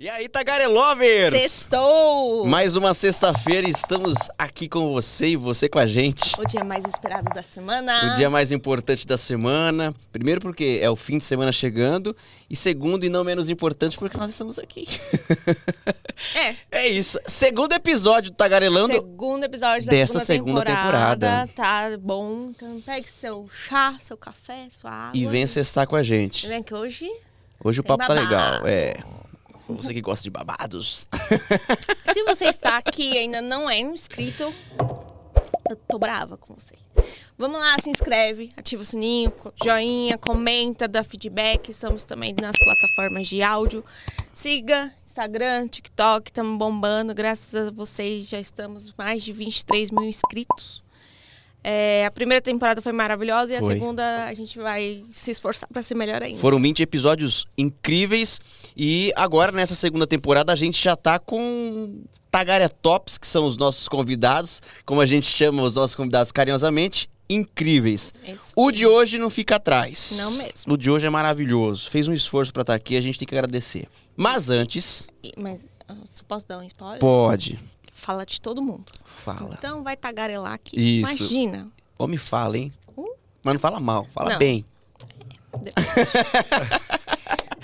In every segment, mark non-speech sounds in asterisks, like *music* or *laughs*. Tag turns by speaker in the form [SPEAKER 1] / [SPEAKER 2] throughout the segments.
[SPEAKER 1] E aí, Tagarelovers!
[SPEAKER 2] Sextou!
[SPEAKER 1] Mais uma sexta-feira estamos aqui com você e você com a gente.
[SPEAKER 2] O dia mais esperado da semana.
[SPEAKER 1] O dia mais importante da semana. Primeiro porque é o fim de semana chegando. E segundo, e não menos importante, porque nós estamos aqui.
[SPEAKER 2] É. *laughs*
[SPEAKER 1] É isso. Segundo episódio do Tagarelando.
[SPEAKER 2] Segundo episódio da
[SPEAKER 1] Dessa
[SPEAKER 2] segunda,
[SPEAKER 1] segunda temporada.
[SPEAKER 2] Tá bom. Então pegue seu chá, seu café, sua água.
[SPEAKER 1] E vem sextar com a gente.
[SPEAKER 2] Vem que hoje...
[SPEAKER 1] Hoje o papo tá legal. É. Você que gosta de babados. *laughs*
[SPEAKER 2] Se você está aqui e ainda não é inscrito, eu tô brava com você. Vamos lá, se inscreve, ativa o sininho, joinha, comenta, dá feedback. Estamos também nas plataformas de áudio. Siga Instagram, TikTok, estamos bombando. Graças a vocês já estamos mais de 23 mil inscritos. É, a primeira temporada foi maravilhosa e a
[SPEAKER 1] Foi.
[SPEAKER 2] segunda a gente vai se esforçar para ser melhor ainda.
[SPEAKER 1] Foram 20 episódios incríveis e agora nessa segunda temporada a gente já tá com Tagaria Tops, que são os nossos convidados, como a gente chama os nossos convidados carinhosamente, incríveis. O de hoje não fica atrás.
[SPEAKER 2] Não mesmo.
[SPEAKER 1] O de hoje é maravilhoso. Fez um esforço pra estar aqui, a gente tem que agradecer. Mas antes,
[SPEAKER 2] E- Mas ah, posso dar um spoiler?
[SPEAKER 1] pode.
[SPEAKER 2] Fala de todo mundo.
[SPEAKER 1] Fala.
[SPEAKER 2] Então vai tagarelar aqui.
[SPEAKER 1] Isso.
[SPEAKER 2] Imagina.
[SPEAKER 1] Homem fala, hein?
[SPEAKER 2] Uh.
[SPEAKER 1] Mas não fala mal, fala
[SPEAKER 2] Não.
[SPEAKER 1] bem. *laughs*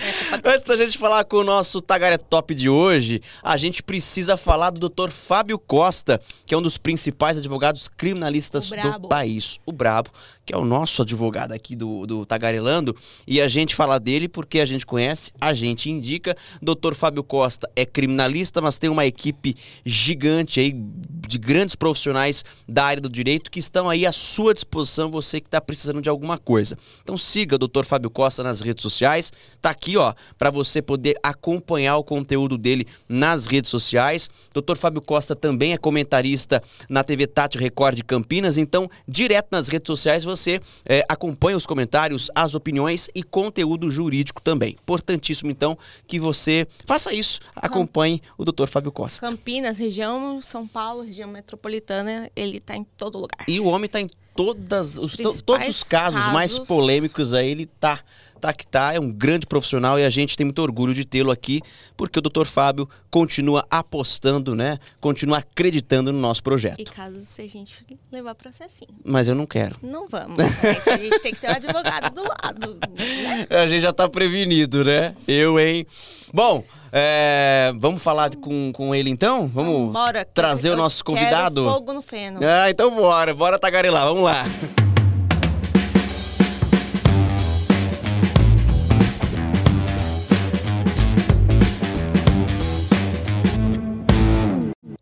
[SPEAKER 1] *laughs* Antes da gente falar com o nosso Tagaré Top de hoje, a gente precisa falar do Dr. Fábio Costa, que é um dos principais advogados criminalistas do país. O Brabo, que é o nosso advogado aqui do, do Tagarelando. E a gente fala dele porque a gente conhece, a gente indica. Dr. Fábio Costa é criminalista, mas tem uma equipe gigante aí de grandes profissionais da área do direito que estão aí à sua disposição, você que está precisando de alguma coisa. Então siga o Dr. Fábio Costa nas redes sociais. Tá aqui, ó, para você poder acompanhar o conteúdo dele nas redes sociais. Dr. Fábio Costa também é comentarista na TV Tati Record de Campinas, então direto nas redes sociais você é, acompanha os comentários, as opiniões e conteúdo jurídico também. Importantíssimo então que você faça isso, acompanhe o Dr. Fábio Costa.
[SPEAKER 2] Campinas, região São Paulo, região metropolitana, ele tá em todo lugar.
[SPEAKER 1] E o homem tá em todas, os,
[SPEAKER 2] principais
[SPEAKER 1] todos os casos, mais
[SPEAKER 2] casos.
[SPEAKER 1] polêmicos aí, ele tá, tá que tá, é um grande profissional e a gente tem muito orgulho de tê-lo aqui, porque o Dr. Fábio continua apostando, né? Continua acreditando no nosso projeto.
[SPEAKER 2] E caso se a gente levar processinho.
[SPEAKER 1] Mas eu não quero.
[SPEAKER 2] Não vamos. Mas a gente tem que ter um advogado do lado. né? *laughs*
[SPEAKER 1] A gente já tá prevenido, né? Eu, hein? Bom, é, vamos falar com, com ele então? Vamos
[SPEAKER 2] Bora.
[SPEAKER 1] trazer o nosso convidado?
[SPEAKER 2] fogo no feno.
[SPEAKER 1] Ah, então bora, bora tagarelar, vamos lá.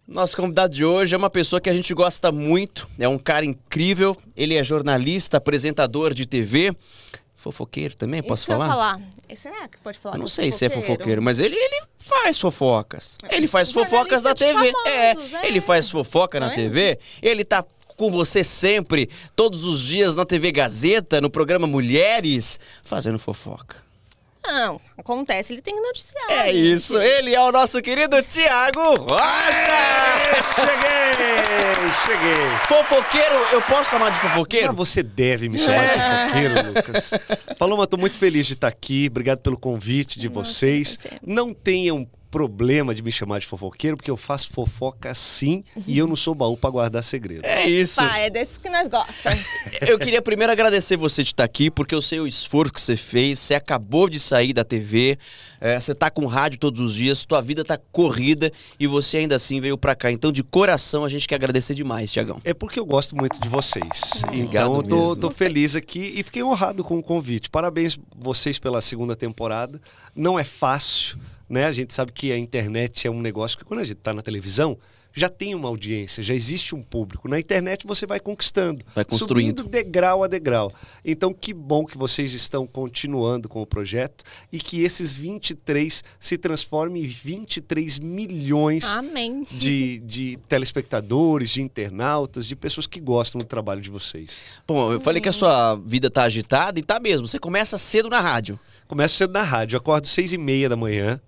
[SPEAKER 1] Nosso convidado de hoje é uma pessoa que a gente gosta muito, é um cara incrível, ele é jornalista, apresentador de TV, fofoqueiro também, posso
[SPEAKER 2] Isso ia
[SPEAKER 1] falar?
[SPEAKER 2] falar. Será que pode falar?
[SPEAKER 1] Eu não sei se é fofoqueiro, mas ele, ele faz fofocas. Ele faz fofocas na TV.
[SPEAKER 2] famosos,
[SPEAKER 1] é,
[SPEAKER 2] é.
[SPEAKER 1] ele faz fofoca na
[SPEAKER 2] Tá
[SPEAKER 1] TV. Ele tá com você sempre, todos os dias na TV Gazeta, no programa Mulheres, fazendo fofoca.
[SPEAKER 2] Não, acontece, ele tem que noticiar.
[SPEAKER 1] É
[SPEAKER 2] gente.
[SPEAKER 1] isso, ele é o nosso querido Tiago Rocha!
[SPEAKER 3] Cheguei! Cheguei!
[SPEAKER 1] Fofoqueiro, eu posso chamar de
[SPEAKER 3] Ah,
[SPEAKER 1] fofoqueiro?
[SPEAKER 3] você deve me chamar de fofoqueiro, Lucas. Paloma, tô muito feliz de estar aqui. Obrigado pelo convite de
[SPEAKER 2] Nossa,
[SPEAKER 3] vocês.
[SPEAKER 2] prazer.
[SPEAKER 3] Não tenham problema de me chamar de fofoqueiro, porque eu faço fofoca sim e eu não sou baú pra guardar segredo.
[SPEAKER 1] É isso.
[SPEAKER 2] Pá, é desses que nós gostamos. *laughs*
[SPEAKER 1] Eu queria primeiro agradecer você de estar aqui, porque eu sei o esforço que você fez. Você acabou de sair da TV, é, você tá com rádio todos os dias, tua vida tá corrida e você ainda assim veio pra cá. Então, de coração, a gente quer agradecer demais, Tiagão.
[SPEAKER 3] É porque eu gosto muito de vocês.
[SPEAKER 1] Obrigado
[SPEAKER 3] então eu tô,
[SPEAKER 1] mesmo.
[SPEAKER 3] tô feliz aqui e fiquei honrado com o convite. Parabéns vocês pela segunda temporada. Não é fácil, né? A gente sabe que a internet é um negócio que quando a gente tá na televisão, já tem uma audiência, já existe um público. Na internet você vai conquistando,
[SPEAKER 1] Vai construindo.
[SPEAKER 3] subindo degrau a degrau. Então que bom que vocês estão continuando com o projeto e que esses 23 se transformem em 23 milhões
[SPEAKER 2] Amém.
[SPEAKER 3] de, de telespectadores, de internautas, de pessoas que gostam do trabalho de vocês.
[SPEAKER 1] Bom, eu falei que a sua vida tá agitada e tá mesmo. Você começa cedo na rádio.
[SPEAKER 3] Começo cedo na rádio, acordo seis e meia da manhã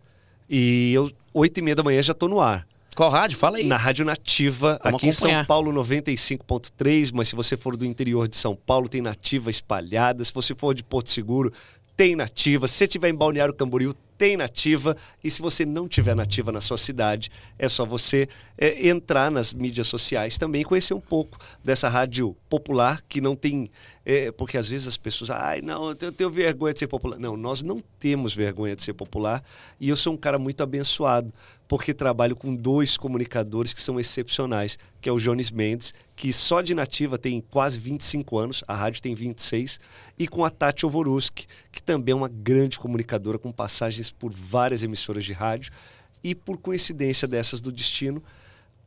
[SPEAKER 3] e eu oito e meia da manhã já tô no ar.
[SPEAKER 1] Qual rádio? Fala aí.
[SPEAKER 3] Na Rádio Nativa,
[SPEAKER 1] Vamos
[SPEAKER 3] aqui em
[SPEAKER 1] acompanhar.
[SPEAKER 3] São Paulo 95.3, mas se você for do interior de São Paulo, tem Nativa espalhada. Se você for de Porto Seguro, tem Nativa. Se você estiver em Balneário Camboriú, tem nativa. E se você não tiver nativa na sua cidade, é só você é, entrar nas mídias sociais também conhecer um pouco dessa rádio popular que não tem. É, porque às vezes as pessoas, ai, não, eu tenho vergonha de ser popular. Não, nós não temos vergonha de ser popular. E eu sou um cara muito abençoado, porque trabalho com dois comunicadores que são excepcionais, que é o Jones Mendes, que só de nativa tem quase 25 anos, a rádio tem 26, e com a Tati Ovoruski, que também é uma grande comunicadora com passagens por várias emissoras de rádio. E por coincidência dessas do destino,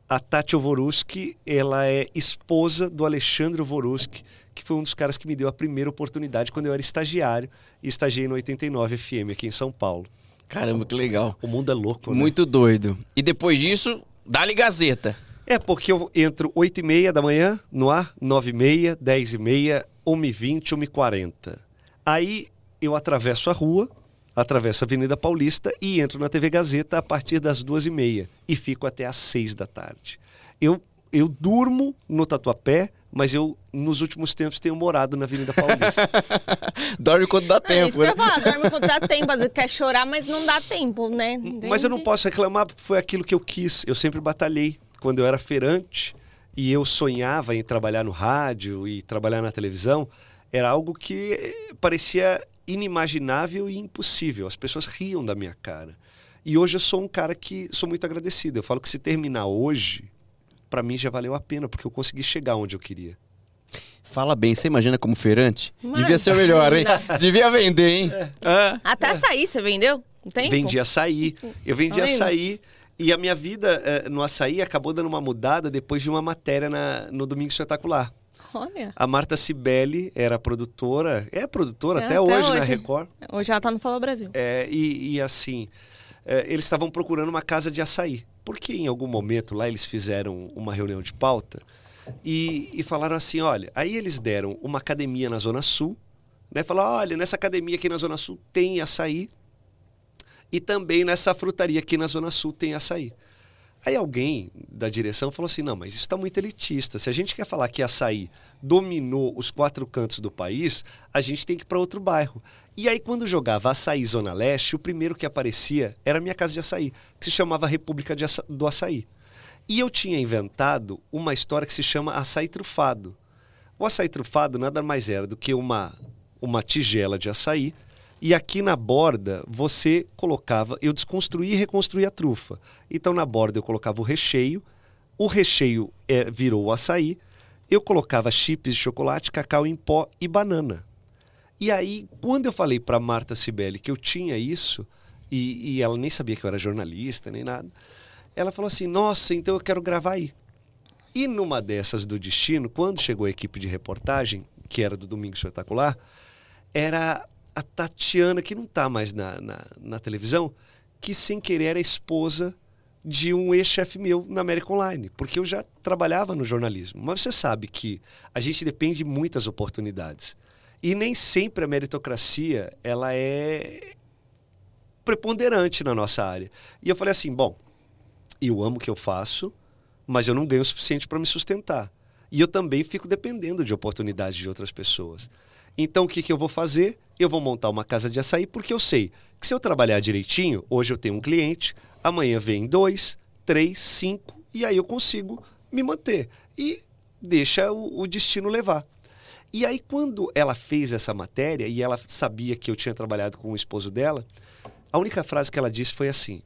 [SPEAKER 3] a Tati Ovoruski, ela é esposa do Alexandre Ovoruski, que foi um dos caras que me deu a primeira oportunidade quando eu era estagiário e estagiei no 89 FM aqui em São Paulo.
[SPEAKER 1] Caramba, que legal.
[SPEAKER 3] O mundo é louco, né?
[SPEAKER 1] Muito doido. E depois disso, dá-lhe Gazeta.
[SPEAKER 3] É, porque eu entro 8 e meia da manhã no ar, 9 e meia, 10 e meia, 1 e 20, 1 e 40. Aí eu atravesso a rua, atravesso a Avenida Paulista e entro na TV Gazeta a partir das duas e meia e fico até às seis da tarde. Eu, eu durmo no Tatuapé, mas eu, nos últimos tempos, tenho morado na Avenida Paulista. *laughs*
[SPEAKER 1] Dorme quando dá
[SPEAKER 2] É
[SPEAKER 1] tempo.
[SPEAKER 2] isso que eu
[SPEAKER 1] né?
[SPEAKER 2] ia falar, dorme quando dá tempo. Às vezes quer chorar, mas não dá tempo, né?
[SPEAKER 3] mas eu não posso reclamar porque foi aquilo que eu quis. Eu sempre batalhei. Quando eu era feirante e eu sonhava em trabalhar no rádio e trabalhar na televisão, era algo que parecia inimaginável e impossível. As pessoas riam da minha cara. E hoje eu sou um cara que sou muito agradecido. Eu falo que se terminar hoje, para mim já valeu a pena, porque eu consegui chegar onde eu queria.
[SPEAKER 1] Fala bem, você imagina como feirante?
[SPEAKER 2] Imagina.
[SPEAKER 1] Devia ser o melhor, hein? Devia vender, hein? Ah.
[SPEAKER 2] Até açaí, você vendeu? Não tem?
[SPEAKER 3] Vendi açaí. Eu vendi
[SPEAKER 2] Tá
[SPEAKER 3] açaí. E a minha vida eh, no açaí acabou dando uma mudada depois de uma matéria na- no Domingo Espetacular.
[SPEAKER 2] Olha.
[SPEAKER 3] A Marta Cibele era produtora, é produtora
[SPEAKER 2] É,
[SPEAKER 3] até,
[SPEAKER 2] até
[SPEAKER 3] hoje, na
[SPEAKER 2] hoje.
[SPEAKER 3] Record.
[SPEAKER 2] Hoje ela tá no Fala Brasil.
[SPEAKER 3] É, e, e assim, é, eles estavam procurando uma casa de açaí. Porque em algum momento lá eles fizeram uma reunião de pauta e, e falaram assim: olha, aí eles deram uma academia na Zona Sul, né? Falaram: olha, nessa academia aqui na Zona Sul tem açaí e também nessa frutaria aqui na Zona Sul tem açaí. Aí alguém da direção falou assim: não, mas isso está muito elitista. Se a gente quer falar que açaí dominou os quatro cantos do país, a gente tem que ir para outro bairro. E aí, quando jogava Açaí Zona Leste, o primeiro que aparecia era a minha casa de açaí, que se chamava República Aça- do Açaí. E eu tinha inventado uma história que se chama açaí trufado. O açaí trufado nada mais era do que uma, uma tigela de açaí. E aqui na borda você colocava, eu desconstruí e reconstruí a trufa. Então na borda eu colocava o recheio, o recheio é, virou o açaí, eu colocava chips de chocolate, cacau em pó e banana. E aí, quando eu falei para Marta Cibele que eu tinha isso, e, e ela nem sabia que eu era jornalista nem nada, ela falou assim: Nossa, então eu quero gravar aí. E numa dessas do destino, quando chegou a equipe de reportagem, que era do Domingo Espetacular, era a Tatiana, que não está mais na, na, na televisão, que sem querer era esposa de um ex-chefe meu na América Online, porque eu já trabalhava no jornalismo. Mas você sabe que a gente depende de muitas oportunidades. E nem sempre a meritocracia ela é preponderante na nossa área. E eu falei assim, bom, eu amo o que eu faço, mas eu não ganho o suficiente para me sustentar. E eu também fico dependendo de oportunidades de outras pessoas. Então o que, que eu vou fazer? Eu vou montar uma casa de açaí porque eu sei que se eu trabalhar direitinho, hoje eu tenho um cliente, amanhã vem dois, três, cinco, e aí eu consigo me manter. E deixa o, o destino levar. E aí, quando ela fez essa matéria e ela sabia que eu tinha trabalhado com o esposo dela, a única frase que ela disse foi assim: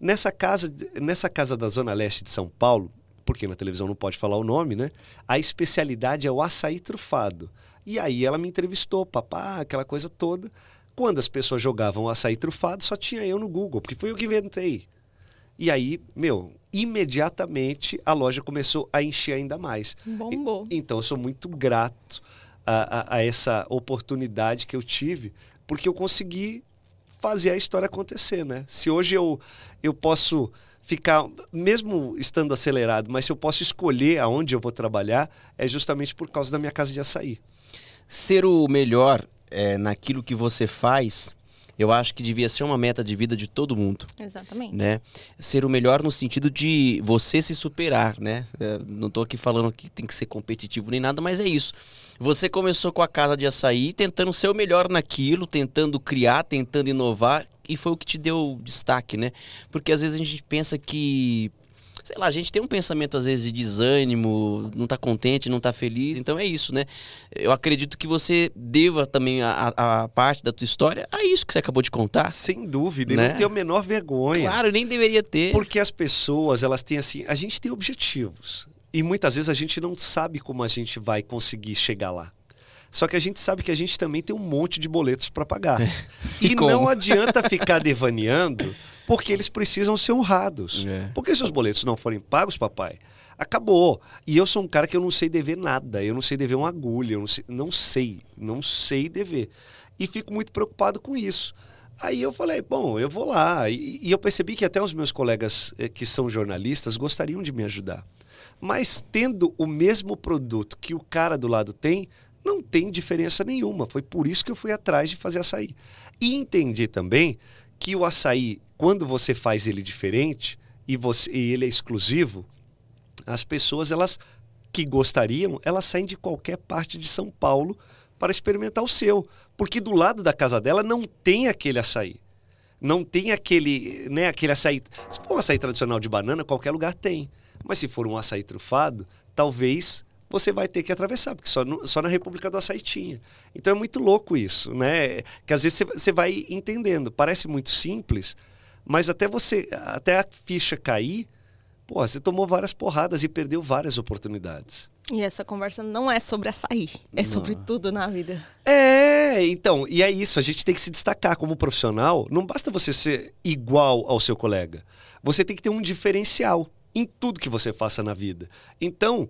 [SPEAKER 3] nessa casa, nessa casa da Zona Leste de São Paulo, porque na televisão não pode falar o nome, né? A especialidade é o açaí trufado. E aí ela me entrevistou, papá, aquela coisa toda. Quando as pessoas jogavam açaí trufado, só tinha eu no Google, porque foi eu que inventei. E aí, meu, imediatamente a loja começou a encher ainda mais.
[SPEAKER 2] Bombou.
[SPEAKER 3] E- Então eu sou muito grato a, a- a essa oportunidade que eu tive, porque eu consegui fazer a história acontecer, né? Se hoje eu, eu posso ficar, mesmo estando acelerado, mas se eu posso escolher aonde eu vou trabalhar, é justamente por causa da minha casa de açaí.
[SPEAKER 1] Ser o melhor é, naquilo que você faz, eu acho que devia ser uma meta de vida de todo mundo.
[SPEAKER 2] Exatamente.
[SPEAKER 1] né? Ser o melhor no sentido de você se superar, né? É, não tô aqui falando que tem que ser competitivo nem nada, mas é isso. Você começou com a casa de açaí, tentando ser o melhor naquilo, tentando criar, tentando inovar, e foi o que te deu destaque, né? Porque às vezes a gente pensa que sei lá, a gente tem um pensamento às vezes de desânimo, não tá contente, não tá feliz. Então é isso, né? Eu acredito que você deva também a, a parte da tua história a isso que você acabou de contar.
[SPEAKER 3] Sem dúvida,
[SPEAKER 1] Né?
[SPEAKER 3] e não tenho a menor vergonha.
[SPEAKER 1] Claro, nem deveria ter.
[SPEAKER 3] Porque as pessoas, elas têm assim, a gente tem objetivos. E muitas vezes a gente não sabe como a gente vai conseguir chegar lá. Só que a gente sabe que a gente também tem um monte de boletos para pagar.
[SPEAKER 1] E
[SPEAKER 3] E
[SPEAKER 1] como?
[SPEAKER 3] não adianta ficar devaneando, porque eles precisam ser honrados.
[SPEAKER 1] É.
[SPEAKER 3] Porque se os boletos não forem pagos, papai, acabou. E eu sou um cara que eu não sei dever nada. Eu não sei dever uma agulha. Eu não sei, não sei, não sei dever. E fico muito preocupado com isso. Aí eu falei, bom, eu vou lá. E, e eu percebi que até os meus colegas eh, que são jornalistas gostariam de me ajudar. Mas tendo o mesmo produto que o cara do lado tem, não tem diferença nenhuma. Foi por isso que eu fui atrás de fazer açaí. E entendi também que o açaí, quando você faz ele diferente e, você, e ele é exclusivo, as pessoas elas que gostariam, elas saem de qualquer parte de São Paulo para experimentar o seu, porque do lado da casa dela não tem aquele açaí. Não tem aquele, né, aquele açaí. Se for um açaí tradicional de banana, qualquer lugar tem. Mas se for um açaí trufado, talvez você vai ter que atravessar, porque só, no- só na República do Açaí tinha. Então é muito louco isso, né? Que às vezes você- vai entendendo. Parece muito simples, mas até você, até a ficha cair, pô, você tomou várias porradas e perdeu várias oportunidades.
[SPEAKER 2] E essa conversa não é sobre açaí, é sobre tudo na vida.
[SPEAKER 3] É, então, e é isso, a gente tem que se destacar como profissional. Não basta você ser igual ao seu colega. Você tem que ter um diferencial em tudo que você faça na vida. Então,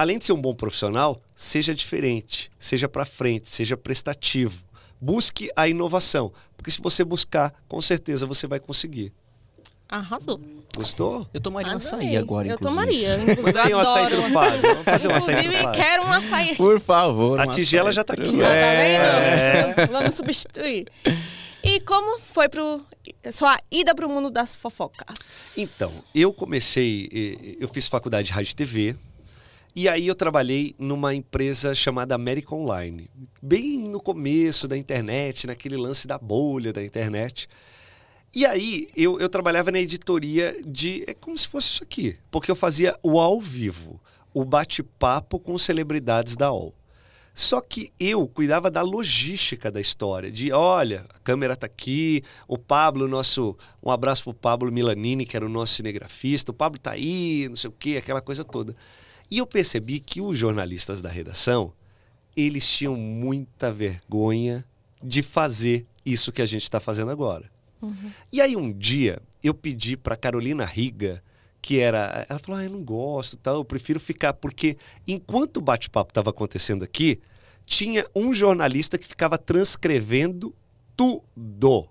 [SPEAKER 3] além de ser um bom profissional, seja diferente, seja para frente, seja prestativo. Busque a inovação, porque se você buscar, com certeza você vai conseguir.
[SPEAKER 2] Arrasou.
[SPEAKER 3] Gostou?
[SPEAKER 1] Eu tomaria um
[SPEAKER 2] Adorei.
[SPEAKER 1] açaí agora,
[SPEAKER 2] Eu
[SPEAKER 1] inclusive.
[SPEAKER 2] tomaria. *laughs* Inclusive,
[SPEAKER 3] Tem
[SPEAKER 2] eu
[SPEAKER 3] um açaí trufado. Vamos fazer um açaí
[SPEAKER 2] Inclusive,
[SPEAKER 3] trufado.
[SPEAKER 2] quero um açaí aqui.
[SPEAKER 1] Por favor.
[SPEAKER 3] A
[SPEAKER 1] um
[SPEAKER 3] tigela já tá aqui.
[SPEAKER 2] Tá
[SPEAKER 3] É.
[SPEAKER 2] vendo? Vamos substituir. E como foi pro sua ida pro mundo das fofocas?
[SPEAKER 3] Então, eu comecei, eh, eu fiz faculdade de rádio e TV, e aí eu trabalhei numa empresa chamada América Online, bem no começo da internet, naquele lance da bolha da internet. E aí eu, eu trabalhava na editoria de. É como se fosse isso aqui, porque eu fazia o ao vivo, o bate-papo com celebridades da UOL. Só que eu cuidava da logística da história, de olha, a câmera tá aqui, o Pablo, nosso. Um abraço pro Pablo Milanini, que era o nosso cinegrafista, o Pablo tá aí, não sei o quê, aquela coisa toda. E eu percebi que os jornalistas da redação, eles tinham muita vergonha de fazer isso que a gente está fazendo agora. E aí um dia eu pedi para Carolina Riga, que era, ela falou: ah, "Eu não gosto, tal, eu prefiro ficar porque enquanto o bate-papo estava acontecendo aqui, tinha um jornalista que ficava transcrevendo tudo,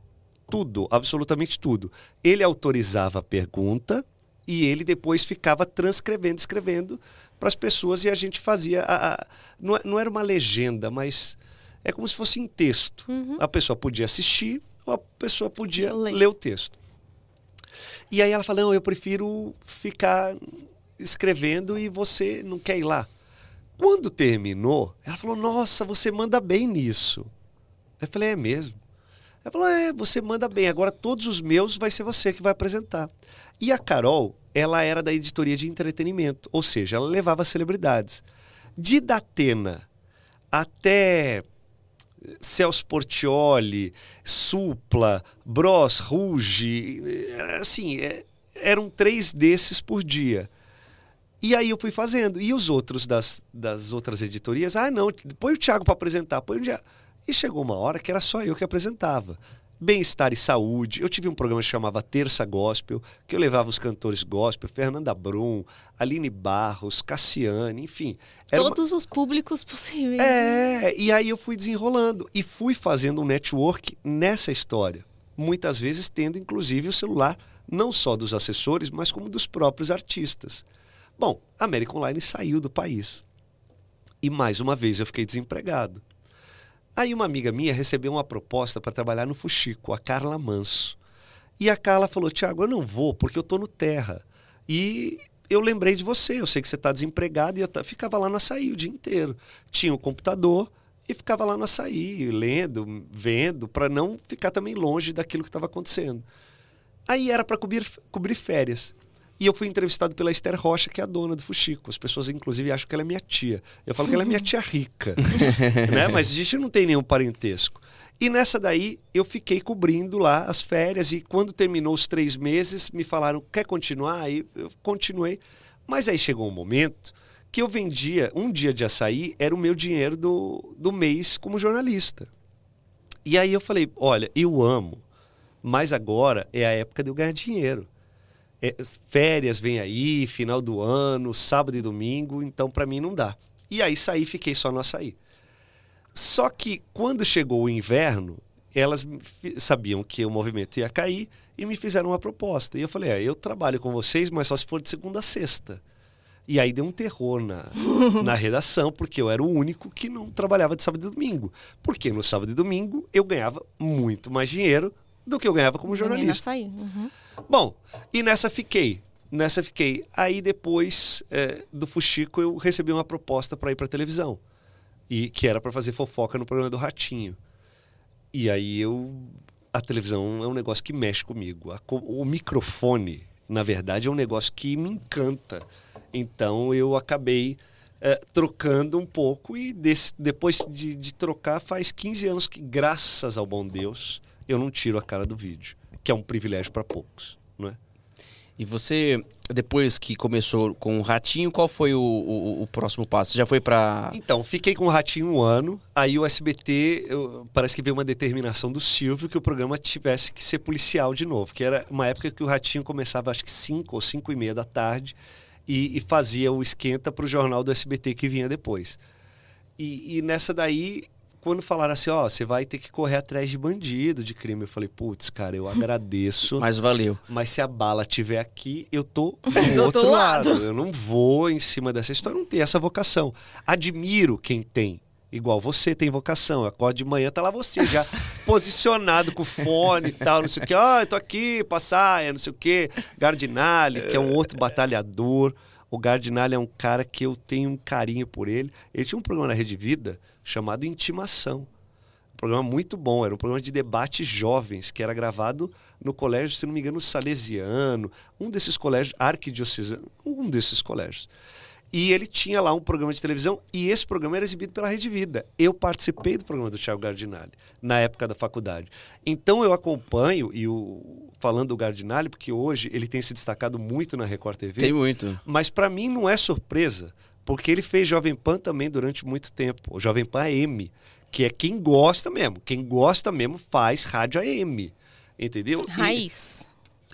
[SPEAKER 3] tudo, absolutamente tudo. Ele autorizava a pergunta e ele depois ficava transcrevendo, escrevendo para as pessoas e a gente fazia a, a- não, é- não era uma legenda, mas é como se fosse em texto. A pessoa podia assistir ou a pessoa podia
[SPEAKER 2] Ler.
[SPEAKER 3] ler o texto. E aí ela fala: Não, eu prefiro ficar escrevendo e você não quer ir lá. Quando terminou, ela falou: Nossa, você manda bem nisso. Eu falei: É mesmo? Ela falou: É, você manda bem. Agora todos os meus vai ser você que vai apresentar. E a Carol, ela era da editoria de entretenimento, ou seja, ela levava celebridades. De Datena até Celso Portioli, Supla, Bros, Ruge, era assim, é, eram três desses por dia. E aí eu fui fazendo. E os outros das, das outras editorias, ah, não, põe o Thiago para apresentar, põe o Thiago. E chegou uma hora que era só eu que apresentava. Bem-estar e saúde. Eu tive um programa que chamava Terça Gospel, que eu levava os cantores gospel, Fernanda Brum, Aline Barros, Cassiane, enfim. Era uma-
[SPEAKER 2] Todos os públicos possíveis.
[SPEAKER 3] é, e aí eu fui desenrolando e fui fazendo um network nessa história. Muitas vezes tendo inclusive o celular não só dos assessores, mas como dos próprios artistas. Bom, a América Online saiu do país. E mais uma vez eu fiquei desempregado. Aí uma amiga minha recebeu uma proposta para trabalhar no Fuxico, a Carla Manso. E a Carla falou: Tiago, eu não vou porque eu estou no Terra. E eu lembrei de você, eu sei que você está desempregado e eu ficava lá no açaí o dia inteiro. Tinha o computador e ficava lá no açaí, lendo, vendo, para não ficar também longe daquilo que estava acontecendo. Aí era para cobrir, cobrir férias. E eu fui entrevistado pela Esther Rocha, que é a dona do Fuxico. As pessoas, inclusive, acham que ela é minha tia. Eu falo que ela é minha tia rica. *laughs* né? Mas a gente não tem nenhum parentesco. E nessa daí, eu fiquei cobrindo lá as férias. E quando terminou os três meses, me falaram: quer continuar? Aí eu continuei. Mas aí chegou um momento que eu vendia um dia de açaí, era o meu dinheiro do, do mês como jornalista. E aí eu falei: olha, eu amo, mas agora é a época de eu ganhar dinheiro. É, férias vem aí, final do ano, sábado e domingo, então para mim não dá. E aí saí, fiquei só no açaí. Só que quando chegou o inverno, elas sabiam que o movimento ia cair e me fizeram uma proposta. E eu falei: é, eu trabalho com vocês, mas só se for de segunda a sexta. E aí deu um terror na, *laughs* na redação, porque eu era o único que não trabalhava de sábado e domingo. Porque no sábado e domingo eu ganhava muito mais dinheiro do que eu ganhava como jornalista. Uhum. Bom, e nessa fiquei. Nessa fiquei. Aí depois é, do Fuxico eu recebi uma proposta para ir para televisão. E que era para fazer fofoca no programa do Ratinho. E aí eu a televisão é um negócio que mexe comigo. A, o microfone, na verdade, é um negócio que me encanta. Então eu acabei é, trocando um pouco e desse, depois de, de, trocar faz 15 anos que, graças ao bom Deus, eu não tiro a cara do vídeo, que é um privilégio para poucos, não é?
[SPEAKER 1] E você, depois que começou com o Ratinho, qual foi o, o, o próximo passo? Já foi para.
[SPEAKER 3] Então, fiquei com o Ratinho um ano. Aí o SBT, eu, parece que veio uma determinação do Silvio que o programa tivesse que ser policial de novo. Que era uma época que o Ratinho começava, acho que 5 ou 5 e meia da tarde, e, e fazia o esquenta para o jornal do SBT que vinha depois. E, e nessa daí quando falaram assim, ó, você vai ter que correr atrás de bandido, de crime, eu falei, putz, cara, eu *laughs* agradeço.
[SPEAKER 1] mas valeu.
[SPEAKER 3] Mas se a bala tiver aqui, eu tô *laughs* do outro lado. lado. Eu não vou em cima dessa história, não tenho essa vocação. Admiro quem tem. Igual você tem vocação. Acorda de manhã, tá lá você já *laughs* posicionado com fone e tal, não sei o que. Ah, eu tô aqui, passaia, não sei o que. Gardinali, que é um outro batalhador. O Gardinali é um cara que eu tenho um carinho por ele. Ele tinha um programa na Rede Vida chamado Intimação. Um programa muito bom, era um programa de debate jovens, que era gravado no colégio, se não me engano, salesiano, um desses colégios, arquidiocesano, um desses colégios. E ele tinha lá um programa de televisão e esse programa era exibido pela Rede Vida. Eu participei do programa do Thiago Gardinali na época da faculdade. Então eu acompanho e o falando do Gardinali porque hoje ele tem se destacado muito na Record TV.
[SPEAKER 1] Tem muito.
[SPEAKER 3] Mas para mim não é surpresa, porque ele fez Jovem Pan também durante muito tempo. O Jovem Pan AM, que é quem gosta mesmo. Quem gosta mesmo faz rádio AM. Entendeu?
[SPEAKER 2] Raiz.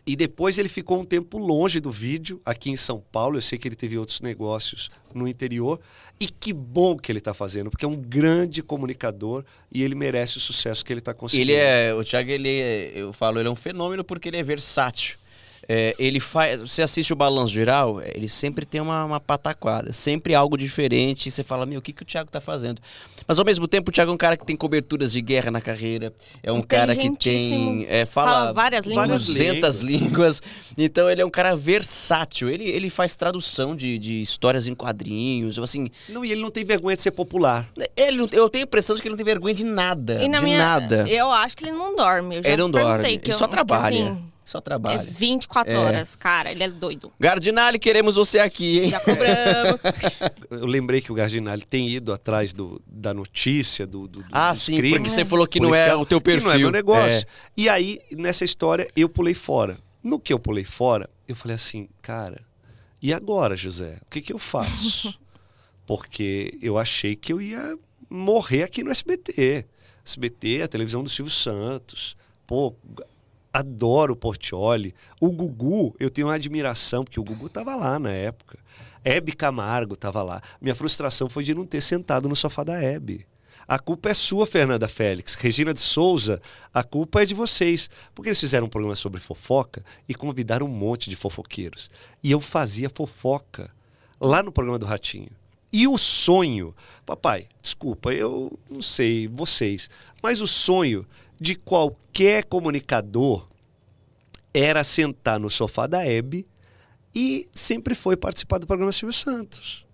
[SPEAKER 3] E, e depois ele ficou um tempo longe do vídeo, aqui em São Paulo. Eu sei que ele teve outros negócios no interior. E que bom que ele está fazendo, porque é um grande comunicador e ele merece o sucesso que ele está conseguindo.
[SPEAKER 1] Ele é, o Thiago, ele é, eu falo, ele é um fenômeno porque ele é versátil. É, ele faz. Você assiste o balanço geral, ele sempre tem uma, uma pataquada, sempre algo diferente. E você fala, meu, o que, que o Thiago tá fazendo? Mas ao mesmo tempo, o Thiago é um cara que tem coberturas de guerra na carreira. É um cara que tem. É, fala,
[SPEAKER 2] fala, várias línguas.
[SPEAKER 1] 200 línguas. Então ele é um cara versátil. Ele, ele faz tradução de, de histórias em quadrinhos. Assim,
[SPEAKER 3] não, e ele não tem vergonha de ser popular.
[SPEAKER 1] Ele, eu tenho a impressão de que ele não tem vergonha de nada. de
[SPEAKER 2] minha,
[SPEAKER 1] nada.
[SPEAKER 2] Eu acho que ele não dorme.
[SPEAKER 1] ele não dorme. Ele só trabalha. Assim, só trabalha. É
[SPEAKER 2] 24 é. horas, cara. Ele é doido.
[SPEAKER 1] Gardinali, queremos você aqui, hein?
[SPEAKER 2] Já cobramos. *laughs*
[SPEAKER 3] Eu lembrei que o Gardinali tem ido atrás do, da notícia, do, do
[SPEAKER 1] Ah, sim, crimes, porque você falou que não é o teu perfil. Que não é
[SPEAKER 3] meu negócio. É. E aí, nessa história, eu pulei fora. No que eu pulei fora, eu falei assim, cara, e agora, José? O que, que eu faço? *laughs* porque eu achei que eu ia morrer aqui no SBT. SBT, a televisão do Silvio Santos. Pô, adoro o Portioli. O Gugu, eu tenho uma admiração, porque o Gugu estava lá na época. Hebe Camargo estava lá. Minha frustração foi de não ter sentado no sofá da Hebe. A culpa é sua, Fernanda Félix. Regina de Souza, a culpa é de vocês. Porque eles fizeram um programa sobre fofoca e convidaram um monte de fofoqueiros. E eu fazia fofoca lá no programa do Ratinho. E o sonho, papai, desculpa, eu não sei vocês, mas o sonho de qualquer comunicador era sentar no sofá da Hebe e sempre foi participar do programa Silvio Santos.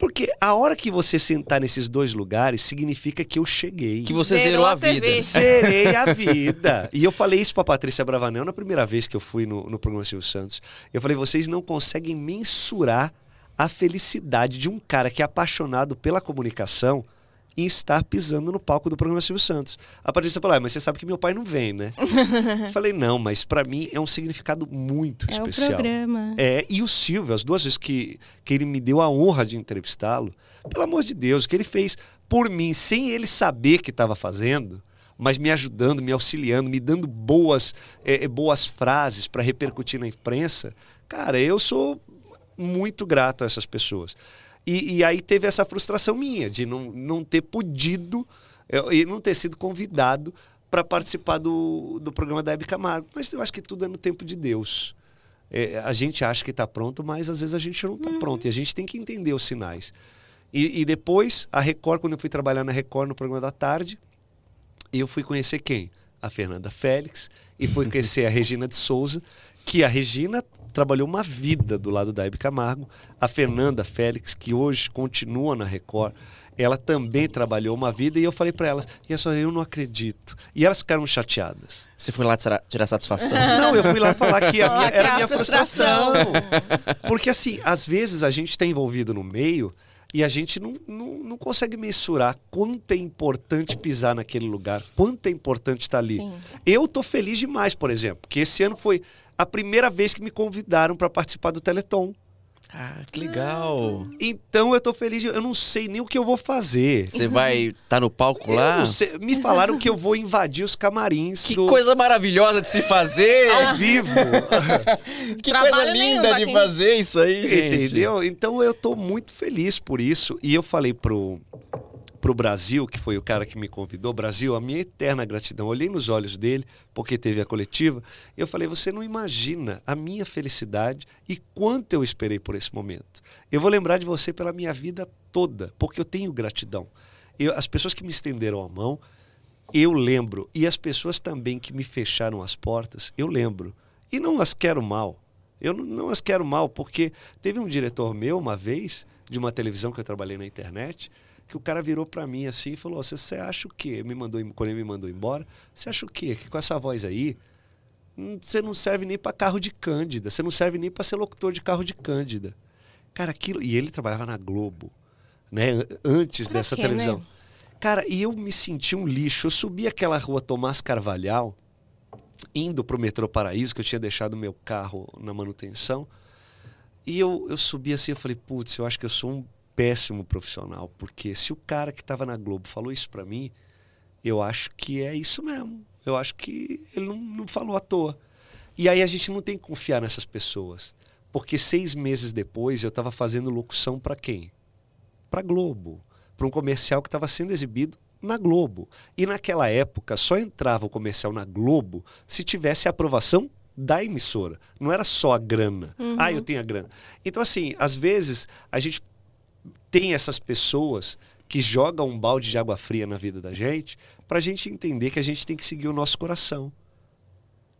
[SPEAKER 3] Porque a hora que você sentar nesses dois lugares, significa que eu cheguei.
[SPEAKER 1] Que você
[SPEAKER 2] Zerou
[SPEAKER 1] zerou
[SPEAKER 2] a
[SPEAKER 1] a vida. *laughs*
[SPEAKER 3] Zerei a vida. E eu falei isso pra Patrícia Bravanel na primeira vez que eu fui no, no programa Silvio Santos. Eu falei, vocês não conseguem mensurar a felicidade de um cara que é apaixonado pela comunicação em estar pisando no palco do programa Silvio Santos. A Patrícia falou, ah, mas você sabe que meu pai não vem, né? *laughs* falei, não, mas pra mim é um significado muito
[SPEAKER 2] É o
[SPEAKER 3] especial.
[SPEAKER 2] programa.
[SPEAKER 3] É, e o Silvio, as duas vezes que, que ele me deu a honra de entrevistá-lo, pelo amor de Deus, o que ele fez por mim, sem ele saber que estava fazendo, mas me ajudando, me auxiliando, me dando boas, eh, eh, boas frases para repercutir na imprensa, cara, eu sou muito grato a essas pessoas. E, e aí teve essa frustração minha de não, não ter podido eh, e não ter sido convidado para participar do, do programa da Hebe Camargo. Mas eu acho que tudo é no tempo de Deus. É, a gente acha que está pronto, mas às vezes a gente não está pronto. E a gente tem que entender os sinais. E, e depois, a Record, quando eu fui trabalhar na Record no programa da tarde, eu fui conhecer quem? A Fernanda Félix e fui *laughs* conhecer a Regina de Souza, que a Regina trabalhou uma vida do lado da Hebe Camargo. A Fernanda Félix, que hoje continua na Record, ela também trabalhou uma vida e eu falei para elas, e só eu não acredito. E elas ficaram chateadas.
[SPEAKER 1] Você foi lá tirar, tirar satisfação. *laughs*
[SPEAKER 3] Não, eu fui lá falar que a minha-
[SPEAKER 2] que
[SPEAKER 3] era a minha
[SPEAKER 2] frustração.
[SPEAKER 3] Porque assim, às vezes a gente está envolvido no meio e a gente não, não, não consegue mensurar quanto é importante pisar naquele lugar, quanto é importante estar ali.
[SPEAKER 2] Sim.
[SPEAKER 3] Eu tô feliz demais, por exemplo, porque esse ano foi a primeira vez que me convidaram para participar do Teleton.
[SPEAKER 1] Ah, que legal.
[SPEAKER 3] Então eu tô feliz, eu não sei nem o que eu vou fazer.
[SPEAKER 1] Você vai estar no palco
[SPEAKER 3] Eu
[SPEAKER 1] lá?
[SPEAKER 3] não sei, me falaram que eu vou invadir os camarins
[SPEAKER 1] Que
[SPEAKER 3] do-
[SPEAKER 1] coisa maravilhosa de se fazer!
[SPEAKER 3] ao vivo. *laughs*
[SPEAKER 1] que
[SPEAKER 2] Trabalho
[SPEAKER 1] coisa linda de
[SPEAKER 2] quem-
[SPEAKER 1] fazer isso aí, gente.
[SPEAKER 3] Entendeu? Então eu tô muito feliz por isso. E eu falei pro, pro Brasil, que foi o cara que me convidou, Brasil, a minha eterna gratidão. Olhei nos olhos dele, porque teve a coletiva. Eu falei, você não imagina a minha felicidade e quanto eu esperei por esse momento. Eu vou lembrar de você pela minha vida toda, porque eu tenho gratidão. Eu- as pessoas que me estenderam a mão, eu lembro. E as pessoas também que me fecharam as portas, eu lembro. E não as quero mal. Eu não as quero mal, porque teve um diretor meu uma vez, de uma televisão que eu trabalhei na internet, que o cara virou pra mim assim e falou: Você acha o quê? Me mandou, quando ele me mandou embora, você acha o quê? Que com essa voz aí, hum, você não serve nem pra carro de Cândida, você não serve nem pra ser locutor de carro de Cândida. Cara, aquilo. E ele trabalhava na Globo, né? an- Antes
[SPEAKER 2] Pra
[SPEAKER 3] dessa
[SPEAKER 2] quê,
[SPEAKER 3] televisão.
[SPEAKER 2] né?
[SPEAKER 3] Cara, e eu me senti um lixo. Eu subi aquela rua Tomás Carvalhal, indo pro metrô Paraíso, que eu tinha deixado meu carro na manutenção. E eu, eu subi assim, eu falei, putz, eu acho que eu sou um péssimo profissional, porque se o cara que estava na Globo falou isso pra mim, eu acho que é isso mesmo. Eu acho que ele não, não falou à toa. E aí a gente não tem que confiar nessas pessoas. Porque seis meses depois eu estava fazendo locução para quem? Para Globo. Para um comercial que estava sendo exibido na Globo. E naquela época só entrava o comercial na Globo se tivesse a aprovação da emissora. Não era só a grana. Ah, eu tenho a grana. Então, assim, às vezes a gente tem essas pessoas que jogam um balde de água fria na vida da gente para a gente entender que a gente tem que seguir o nosso coração.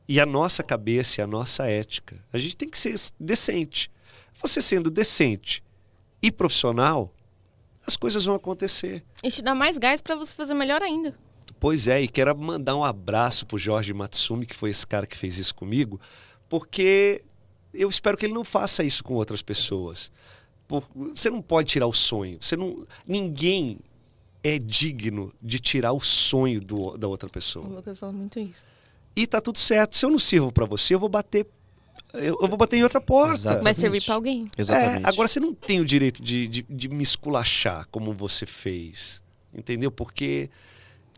[SPEAKER 3] E a nossa cabeça e a nossa ética. A gente tem que ser decente. Você sendo decente e profissional, as coisas vão acontecer.
[SPEAKER 2] E te dá mais gás pra você fazer melhor ainda.
[SPEAKER 3] Pois é, e quero mandar um abraço pro Jorge Matsumi, que foi esse cara que fez isso comigo, porque eu espero que ele não faça isso com outras pessoas. Por- você não pode tirar o sonho. Você não, ninguém é digno de tirar o sonho do- da outra
[SPEAKER 2] O
[SPEAKER 3] pessoa.
[SPEAKER 2] Lucas falou muito isso.
[SPEAKER 3] E tá tudo certo. Se eu não sirvo para você, eu vou bater. Eu, eu vou bater em outra porta.
[SPEAKER 1] Exato.
[SPEAKER 2] Vai
[SPEAKER 1] Exatamente.
[SPEAKER 2] servir pra alguém.
[SPEAKER 1] Exatamente.
[SPEAKER 3] É, agora você não tem o direito de, de, de me esculachar como você fez. Entendeu? Porque.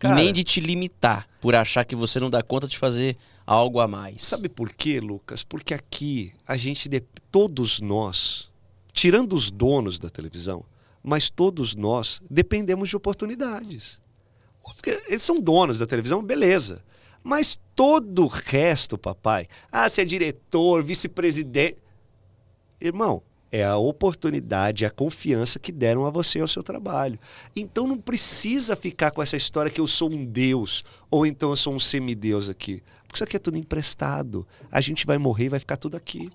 [SPEAKER 1] e nem de te limitar por achar que você não dá conta de fazer algo a mais.
[SPEAKER 3] Sabe por quê, Lucas? Porque aqui a gente, de- todos nós, tirando os donos da televisão, mas todos nós dependemos de oportunidades. Eles são donos da televisão, beleza. Mas todo o resto, papai, ah, você é diretor, vice-presidente. Irmão, é a oportunidade, a confiança que deram a você ao seu trabalho. Então não precisa ficar com essa história que eu sou um deus ou então eu sou um semideus aqui. Porque isso aqui é tudo emprestado. A gente vai morrer e vai ficar tudo aqui.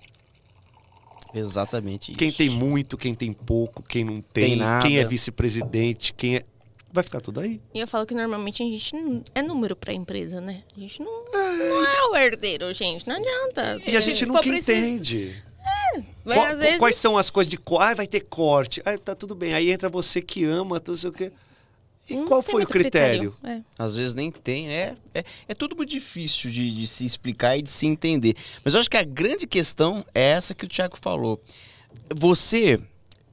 [SPEAKER 1] Exatamente isso.
[SPEAKER 3] Quem tem muito, quem tem pouco, quem não tem,
[SPEAKER 1] Tem nada.
[SPEAKER 3] quem é vice-presidente, quem é. Vai ficar tudo aí.
[SPEAKER 2] E eu falo que normalmente a gente não é número pra empresa, né? A gente não, não é o herdeiro, gente. Não adianta.
[SPEAKER 3] E a gente nunca
[SPEAKER 2] for preciso-
[SPEAKER 3] entende.
[SPEAKER 2] Mas,
[SPEAKER 3] Qual-
[SPEAKER 2] às vezes-
[SPEAKER 3] Quais são as coisas de corte? Ah, vai ter corte. Ah, tá tudo bem. Aí entra você que ama, tudo sei o quê. E
[SPEAKER 2] Não
[SPEAKER 3] qual foi o
[SPEAKER 2] muito
[SPEAKER 3] critério?
[SPEAKER 2] É.
[SPEAKER 1] Às vezes nem tem, né? É, é tudo muito difícil de, de se explicar e de se entender. Mas eu acho que a grande questão é essa que o Thiago falou. Você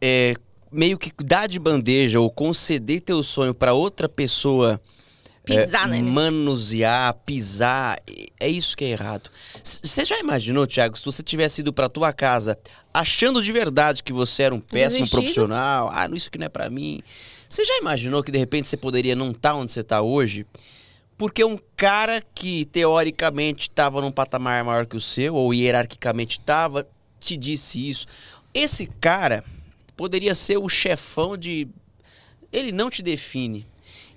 [SPEAKER 1] é, meio que dar de bandeja ou conceder teu sonho para outra pessoa
[SPEAKER 2] Pisar
[SPEAKER 1] é,
[SPEAKER 2] nele.
[SPEAKER 1] manusear, pisar, é isso que é errado. Você já imaginou, Thiago, se você tivesse ido para tua casa achando de verdade que você era um péssimo
[SPEAKER 2] Desistido.
[SPEAKER 1] profissional, ah, isso aqui não é para mim. Você já imaginou que de repente você poderia não estar onde você está hoje? Porque um cara que teoricamente estava num patamar maior que o seu, ou hierarquicamente estava, te disse isso. Esse cara poderia ser o chefão de. Ele não te define.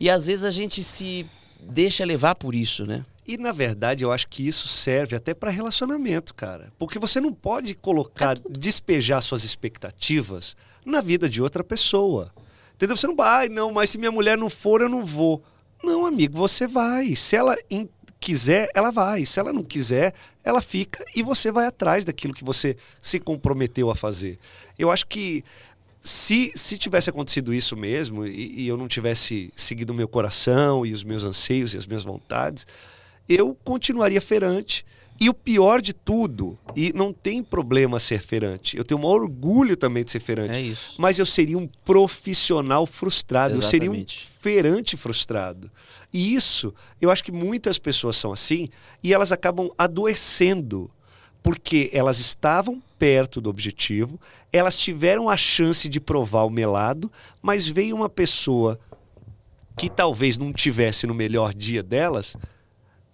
[SPEAKER 1] E às vezes a gente se deixa levar por isso, né?
[SPEAKER 3] E na verdade, eu acho que isso serve até para relacionamento, cara. Porque você não pode colocar, despejar suas expectativas na vida de outra pessoa. Entendeu? Você não vai, ai, não, mas se minha mulher não for, eu não vou. Não, amigo, você vai. Se ela quiser, ela vai. Se ela não quiser, ela fica e você vai atrás daquilo que você se comprometeu a fazer. Eu acho que se, se tivesse acontecido isso mesmo e, e eu não tivesse seguido o meu coração e os meus anseios e as minhas vontades, eu continuaria feirante. E o pior de tudo, e não tem problema ser feirante, eu tenho o maior orgulho também de ser feirante,
[SPEAKER 1] É isso.
[SPEAKER 3] mas eu seria um profissional frustrado, eu seria um
[SPEAKER 1] Exatamente.
[SPEAKER 3] feirante frustrado. E isso, eu acho que muitas pessoas são assim e elas acabam adoecendo porque elas estavam perto do objetivo, elas tiveram a chance de provar o melado, mas veio uma pessoa que talvez não tivesse no melhor dia delas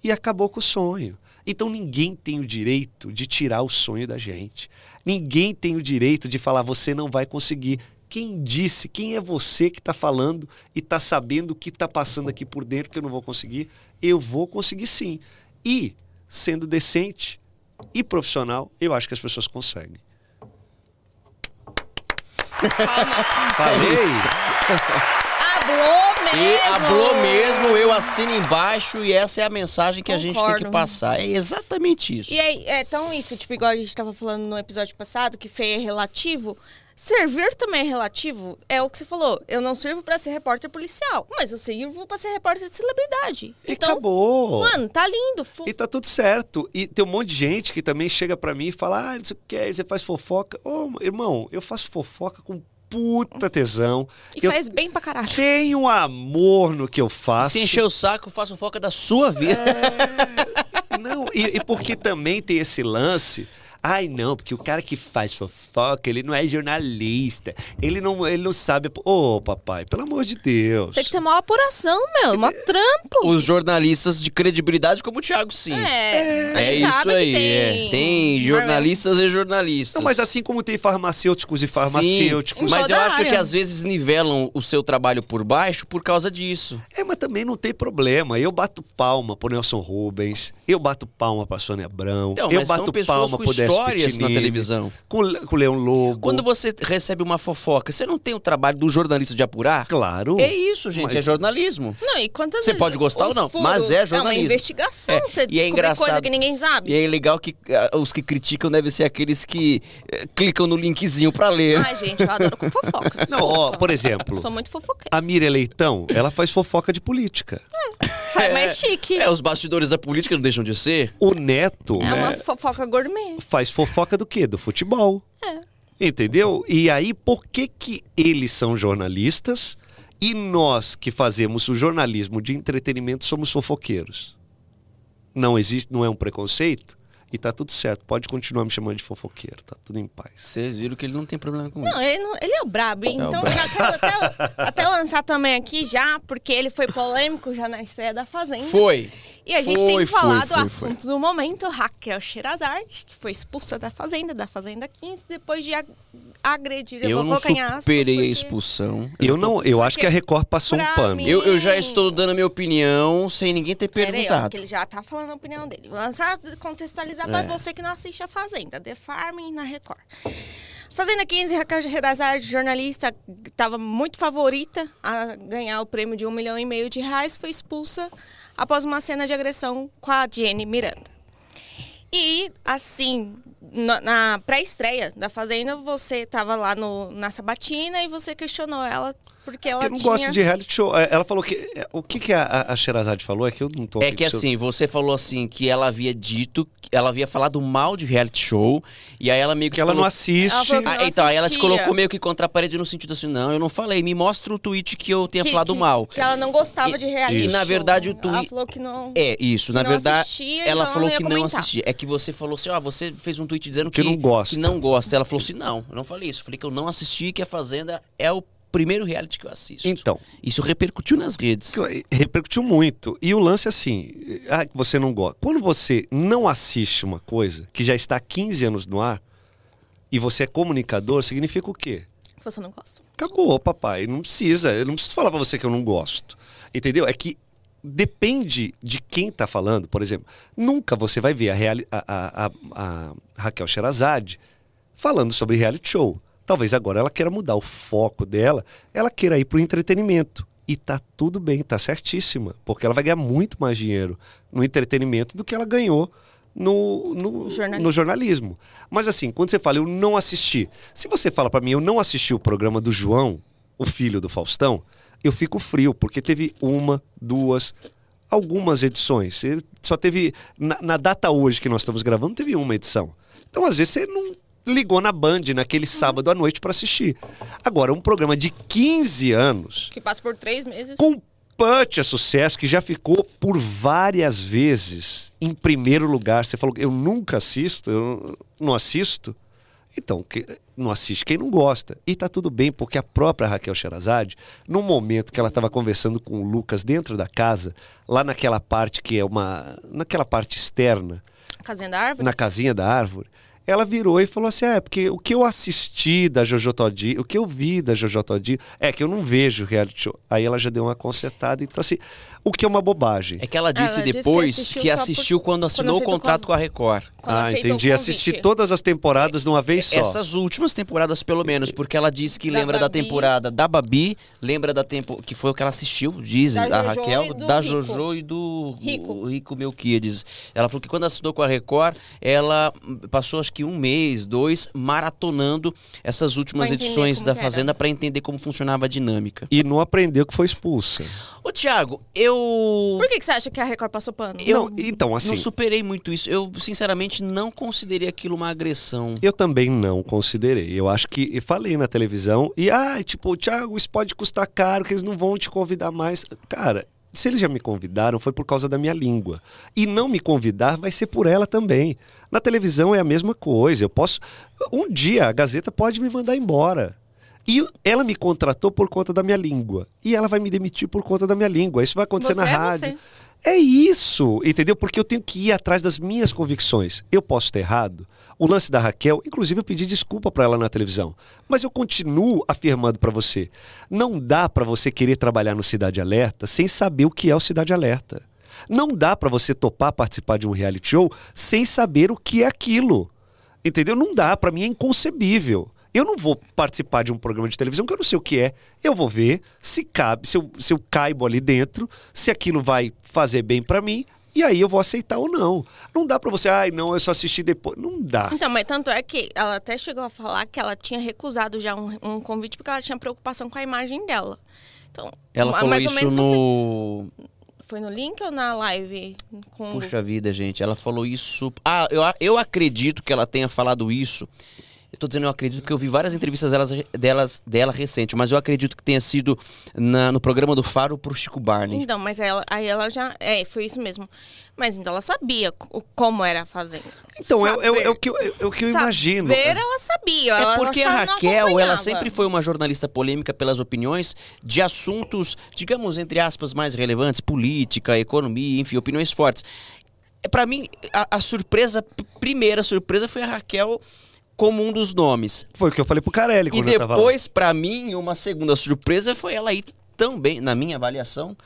[SPEAKER 3] e acabou com o sonho. Então ninguém tem o direito de tirar o sonho da gente. Ninguém tem o direito de falar você não vai conseguir. Quem disse? Quem é você que está falando e está sabendo o que está passando aqui por dentro que eu não vou conseguir? Eu vou conseguir sim. E sendo decente e profissional, eu acho que as pessoas conseguem.
[SPEAKER 2] Palmas.
[SPEAKER 3] Falei?
[SPEAKER 2] Hablou mesmo.
[SPEAKER 1] E hablou mesmo, eu assino embaixo e essa é a mensagem que a gente tem que
[SPEAKER 2] Concordo.
[SPEAKER 1] passar. É exatamente isso.
[SPEAKER 2] E aí, é tão isso, tipo, igual a gente tava falando no episódio passado, que feio é relativo. Servir também é relativo. É o que você falou. Eu não sirvo pra ser repórter policial, mas eu sirvo pra ser repórter de celebridade.
[SPEAKER 3] E
[SPEAKER 2] então,
[SPEAKER 3] acabou.
[SPEAKER 2] mano, tá lindo. fo-
[SPEAKER 3] E tá tudo certo. E tem um monte de gente que também chega pra mim e fala: Ah, isso que você faz fofoca. Ô, irmão, eu faço fofoca com puta tesão.
[SPEAKER 2] E
[SPEAKER 3] eu
[SPEAKER 2] faz bem pra caralho.
[SPEAKER 3] tenho amor no que eu faço.
[SPEAKER 1] Se encher o saco, faça foca da sua vida.
[SPEAKER 3] É, não, e, e porque também tem esse lance. Ai, não, porque o cara que faz fofoca, ele não é jornalista. Ele não, ele não sabe. Ô, papai, pelo amor de Deus.
[SPEAKER 2] Tem que ter uma apuração, meu. Mó trampo.
[SPEAKER 1] Os jornalistas de credibilidade como o Thiago, sim.
[SPEAKER 2] É,
[SPEAKER 1] É
[SPEAKER 2] gente
[SPEAKER 1] isso aí.
[SPEAKER 2] tem.
[SPEAKER 1] é. Tem jornalistas e jornalistas.
[SPEAKER 3] Não, mas assim como tem farmacêuticos e farmacêuticos.
[SPEAKER 2] Em
[SPEAKER 1] Mas eu acho
[SPEAKER 2] área.
[SPEAKER 1] que às vezes nivelam o seu trabalho por baixo por causa disso.
[SPEAKER 3] É, mas também não tem problema. Eu bato palma pro Nelson Rubens, eu bato palma pra Sônia Abrão,
[SPEAKER 1] Então,
[SPEAKER 3] eu bato palma pro Décio
[SPEAKER 1] histórias na televisão.
[SPEAKER 3] Com, com o Leão Lobo.
[SPEAKER 1] Quando você recebe uma fofoca, você não tem o trabalho do jornalista de apurar?
[SPEAKER 3] Claro.
[SPEAKER 1] É isso, gente,
[SPEAKER 3] Mas-
[SPEAKER 1] é jornalismo.
[SPEAKER 2] Não, e quantas
[SPEAKER 1] Você
[SPEAKER 2] vezes
[SPEAKER 1] pode gostar
[SPEAKER 2] os
[SPEAKER 1] ou não,
[SPEAKER 2] furos-
[SPEAKER 1] mas é
[SPEAKER 2] É uma
[SPEAKER 1] jornalismo.
[SPEAKER 2] investigação.
[SPEAKER 1] É,
[SPEAKER 2] Você
[SPEAKER 1] e é engraçado.
[SPEAKER 2] coisa que ninguém sabe.
[SPEAKER 1] E é legal que ah, os que criticam devem ser aqueles que eh, clicam no linkzinho pra ler.
[SPEAKER 2] Ai, gente, eu adoro com fofoca.
[SPEAKER 3] Não, ó, por exemplo,
[SPEAKER 2] Sou muito fofoqueira.
[SPEAKER 3] a Miriam Leitão, ela faz fofoca de política.
[SPEAKER 2] É mais chique.
[SPEAKER 1] É, os bastidores da política não deixam de ser.
[SPEAKER 3] O Neto
[SPEAKER 2] É
[SPEAKER 3] né,
[SPEAKER 2] uma fofoca gourmet.
[SPEAKER 3] faz fofoca do quê? Do futebol.
[SPEAKER 2] É.
[SPEAKER 3] Entendeu? E aí, por que que eles são jornalistas e nós que fazemos o jornalismo de entretenimento somos fofoqueiros? Não existe, não é um preconceito? E tá tudo certo, pode continuar me chamando de fofoqueiro, tá tudo em paz.
[SPEAKER 1] Vocês viram que ele não tem problema com
[SPEAKER 2] Não,
[SPEAKER 1] isso.
[SPEAKER 2] ele, não- ele é o brabo, hein?
[SPEAKER 1] É o
[SPEAKER 2] então
[SPEAKER 1] brabo.
[SPEAKER 2] já quero até, até lançar também aqui já, porque ele foi polêmico já na estreia da Fazenda.
[SPEAKER 1] Foi.
[SPEAKER 2] E a gente
[SPEAKER 1] Foi,
[SPEAKER 2] tem que falar
[SPEAKER 1] foi,
[SPEAKER 2] do
[SPEAKER 1] foi,
[SPEAKER 2] assunto do momento, Raquel Sherazade, que foi expulsa da Fazenda, da Fazenda 15, depois de ag- agredir, eu,
[SPEAKER 1] Eu
[SPEAKER 2] vou
[SPEAKER 1] não
[SPEAKER 2] colocar em aspas,
[SPEAKER 1] superei a
[SPEAKER 2] porque-
[SPEAKER 1] expulsão.
[SPEAKER 3] Eu não, eu acho que a Record passou um pano.
[SPEAKER 2] mim-
[SPEAKER 1] Eu, eu já estou dando a minha opinião sem ninguém ter
[SPEAKER 2] Pera aí, ó,
[SPEAKER 1] perguntado.
[SPEAKER 2] que ele já tá falando a opinião dele. Vamos só contextualizar
[SPEAKER 1] É.
[SPEAKER 2] pra você que não assiste a Fazenda, The Farm na Record. Fazenda 15, Raquel Sherazade, jornalista, estava muito favorita a ganhar o prêmio de um milhão e meio de reais, foi expulsa após uma cena de agressão com a Jenny Miranda. E, assim, na, na pré-estreia da Fazenda, você estava lá no, na sabatina e você questionou ela porque ela
[SPEAKER 3] eu não
[SPEAKER 2] tinha...
[SPEAKER 3] gosto de reality show. É, Ela falou que. é, O que, que a, a, Sherazade falou? É que eu não tô.
[SPEAKER 1] É que
[SPEAKER 3] seu-
[SPEAKER 1] assim, você falou assim que ela havia dito, ela havia falado mal de reality show, e aí ela meio que.
[SPEAKER 3] Que ela não assiste.
[SPEAKER 2] Ela
[SPEAKER 1] Ah,
[SPEAKER 2] não
[SPEAKER 1] então, aí ela te colocou meio que contra a parede no sentido assim, não, eu não falei, me mostra o tweet que eu tenha
[SPEAKER 2] que-
[SPEAKER 1] falado
[SPEAKER 2] que-
[SPEAKER 1] mal.
[SPEAKER 2] Que ela não gostava
[SPEAKER 1] E-
[SPEAKER 2] de reality
[SPEAKER 1] e, na
[SPEAKER 2] show.
[SPEAKER 1] verdade, o
[SPEAKER 2] Ela
[SPEAKER 1] twi-
[SPEAKER 2] falou que não...
[SPEAKER 1] É, isso, na
[SPEAKER 2] não
[SPEAKER 1] verdade,
[SPEAKER 2] assistia,
[SPEAKER 1] ela falou
[SPEAKER 2] ia
[SPEAKER 1] que não
[SPEAKER 2] comentar.
[SPEAKER 1] assistia. É que você falou assim, ó, você fez um tweet dizendo
[SPEAKER 3] Que
[SPEAKER 1] que,
[SPEAKER 3] não gosta.
[SPEAKER 1] que não gosta. Ela falou assim, não, eu não falei isso. Eu falei que eu não assisti, que a Fazenda é o primeiro reality que eu assisto.
[SPEAKER 3] Então,
[SPEAKER 1] Isso repercutiu nas redes.
[SPEAKER 3] repercutiu muito. E o lance é assim: ah, que você não gosta. Quando você não assiste uma coisa que já está há 15 anos no ar e você é comunicador, significa o quê?
[SPEAKER 2] Você não gosta.
[SPEAKER 3] Acabou, papai. Não precisa. Eu não preciso falar pra você que eu não gosto. Entendeu? É que depende de quem tá falando. Por exemplo, nunca você vai ver a, reali- a- a- a- a Raquel Sherazade falando sobre reality show. Talvez agora ela queira mudar o foco dela, ela queira ir pro entretenimento. E tá tudo bem, tá certíssima. Porque ela vai ganhar muito mais dinheiro no entretenimento do que ela ganhou no, no,
[SPEAKER 2] Jornalismo.
[SPEAKER 3] no jornalismo. Mas assim, quando você fala, eu não assisti. Se você fala pra mim, eu não assisti o programa do João, o filho do Faustão, eu fico frio, porque teve uma, duas, algumas edições. Só teve. Na, na data hoje que nós estamos gravando, teve uma edição. Então, às vezes, você não ligou na Band naquele sábado à noite pra assistir. Agora, um programa de 15 anos
[SPEAKER 2] Que passa por três meses.
[SPEAKER 3] com punch a sucesso que já ficou por várias vezes em primeiro lugar. Você falou eu nunca assisto, eu não assisto. Então, que- não assiste quem não gosta. E tá tudo bem, porque a própria Raquel Sherazade, no momento que ela estava conversando com o Lucas dentro da casa, lá naquela parte que é uma. naquela parte externa,
[SPEAKER 2] Casinha da árvore.
[SPEAKER 3] na casinha da árvore, ela virou e falou assim: é, porque o que eu assisti da Jojo Todinho, o que eu vi da Jojo Todinho, é que eu não vejo reality show. Aí ela já deu uma consertada, então assim, o que é uma bobagem.
[SPEAKER 1] É que ela disse
[SPEAKER 2] Ela disse que
[SPEAKER 1] depois
[SPEAKER 2] assistiu
[SPEAKER 1] que
[SPEAKER 2] só por-
[SPEAKER 1] assistiu quando assinou o
[SPEAKER 2] aceitou
[SPEAKER 1] contrato
[SPEAKER 2] com
[SPEAKER 1] com a Record.
[SPEAKER 2] Quando
[SPEAKER 3] ah,
[SPEAKER 2] o
[SPEAKER 3] entendi. Assisti todas as temporadas de uma vez só.
[SPEAKER 1] Essas últimas temporadas, pelo menos, porque ela disse que
[SPEAKER 2] Da
[SPEAKER 1] lembra da
[SPEAKER 2] Babi.
[SPEAKER 1] temporada da Babi, lembra da tempo que foi o que ela assistiu, diz
[SPEAKER 2] Da
[SPEAKER 1] a
[SPEAKER 2] Jojo
[SPEAKER 1] Raquel, da
[SPEAKER 2] Rico.
[SPEAKER 1] Jojo e do
[SPEAKER 2] Rico.
[SPEAKER 1] o Rico Melquiades. Ela falou que quando assinou com a Record, ela passou acho que um mês, dois, maratonando essas últimas edições da. Fazenda para entender como funcionava a dinâmica.
[SPEAKER 3] E não aprendeu que foi expulsa.
[SPEAKER 1] Ô, Thiago, eu.
[SPEAKER 2] Por que, que você acha que a Record passou pano?
[SPEAKER 1] Eu
[SPEAKER 3] Não, então, assim-
[SPEAKER 1] Não superei muito isso. Eu, sinceramente, não considerei aquilo uma agressão.
[SPEAKER 3] Eu também não considerei. Eu acho que. Eu falei na televisão e, ah, tipo, Thiago, isso pode custar caro, que eles não vão te convidar mais. Cara, se eles já me convidaram, foi por causa da minha língua. E não me convidar vai ser por ela também. Na televisão é a mesma coisa. Eu posso. Um dia a Gazeta pode me mandar embora. E ela me contratou por conta da minha língua. E ela vai me demitir por conta da minha língua. Isso vai acontecer
[SPEAKER 2] Você
[SPEAKER 3] na
[SPEAKER 2] é
[SPEAKER 3] rádio.
[SPEAKER 2] você.
[SPEAKER 3] É isso, entendeu? Porque eu tenho que ir atrás das minhas convicções. Eu posso ter errado. O lance da Raquel, inclusive eu pedi desculpa para ela na televisão, mas eu continuo afirmando para você, não dá para você querer trabalhar no Cidade Alerta sem saber o que é o Cidade Alerta. Não dá para você topar participar de um reality show sem saber o que é aquilo. Entendeu? Não dá, para mim é inconcebível. Eu não vou participar de um programa de televisão que eu não sei o que é. Eu vou ver se cabe, se eu, se eu caibo ali dentro, se aquilo vai fazer bem para mim, e aí eu vou aceitar ou não. Não dá para você, ai, não, eu só assisti depois. Não dá.
[SPEAKER 2] Então, mas tanto é que ela até chegou a falar que ela tinha recusado já um, um convite porque ela tinha preocupação com a imagem dela. Então,
[SPEAKER 1] Ela falou
[SPEAKER 2] mais ou
[SPEAKER 1] isso
[SPEAKER 2] menos você-
[SPEAKER 1] no.
[SPEAKER 2] Foi no link ou na live? Com...
[SPEAKER 1] Puxa vida, gente. Ela falou isso. Ah, eu, eu acredito que ela tenha falado isso Eu tô dizendo eu acredito porque eu vi várias entrevistas delas, delas, dela recente, mas eu acredito que tenha sido na- no programa do Faro pro Chico Barney.
[SPEAKER 2] Então, mas ela, aí ela já. É, foi isso mesmo. Mas então ela sabia co- como era a fazenda.
[SPEAKER 3] Então, é, é- é o que eu, é o que eu imagino.
[SPEAKER 2] Saber, ela sabia.
[SPEAKER 1] É
[SPEAKER 2] ela
[SPEAKER 1] porque
[SPEAKER 2] só
[SPEAKER 1] a Raquel, ela sempre foi uma jornalista polêmica pelas opiniões de assuntos, digamos, entre aspas, mais relevantes, política, economia, enfim, opiniões fortes. Para mim, a, a surpresa, primeira surpresa foi a Raquel como um dos nomes.
[SPEAKER 3] Foi o que eu falei pro Carelli
[SPEAKER 1] E depois, pra mim, uma segunda surpresa foi ela ir também, na minha avaliação,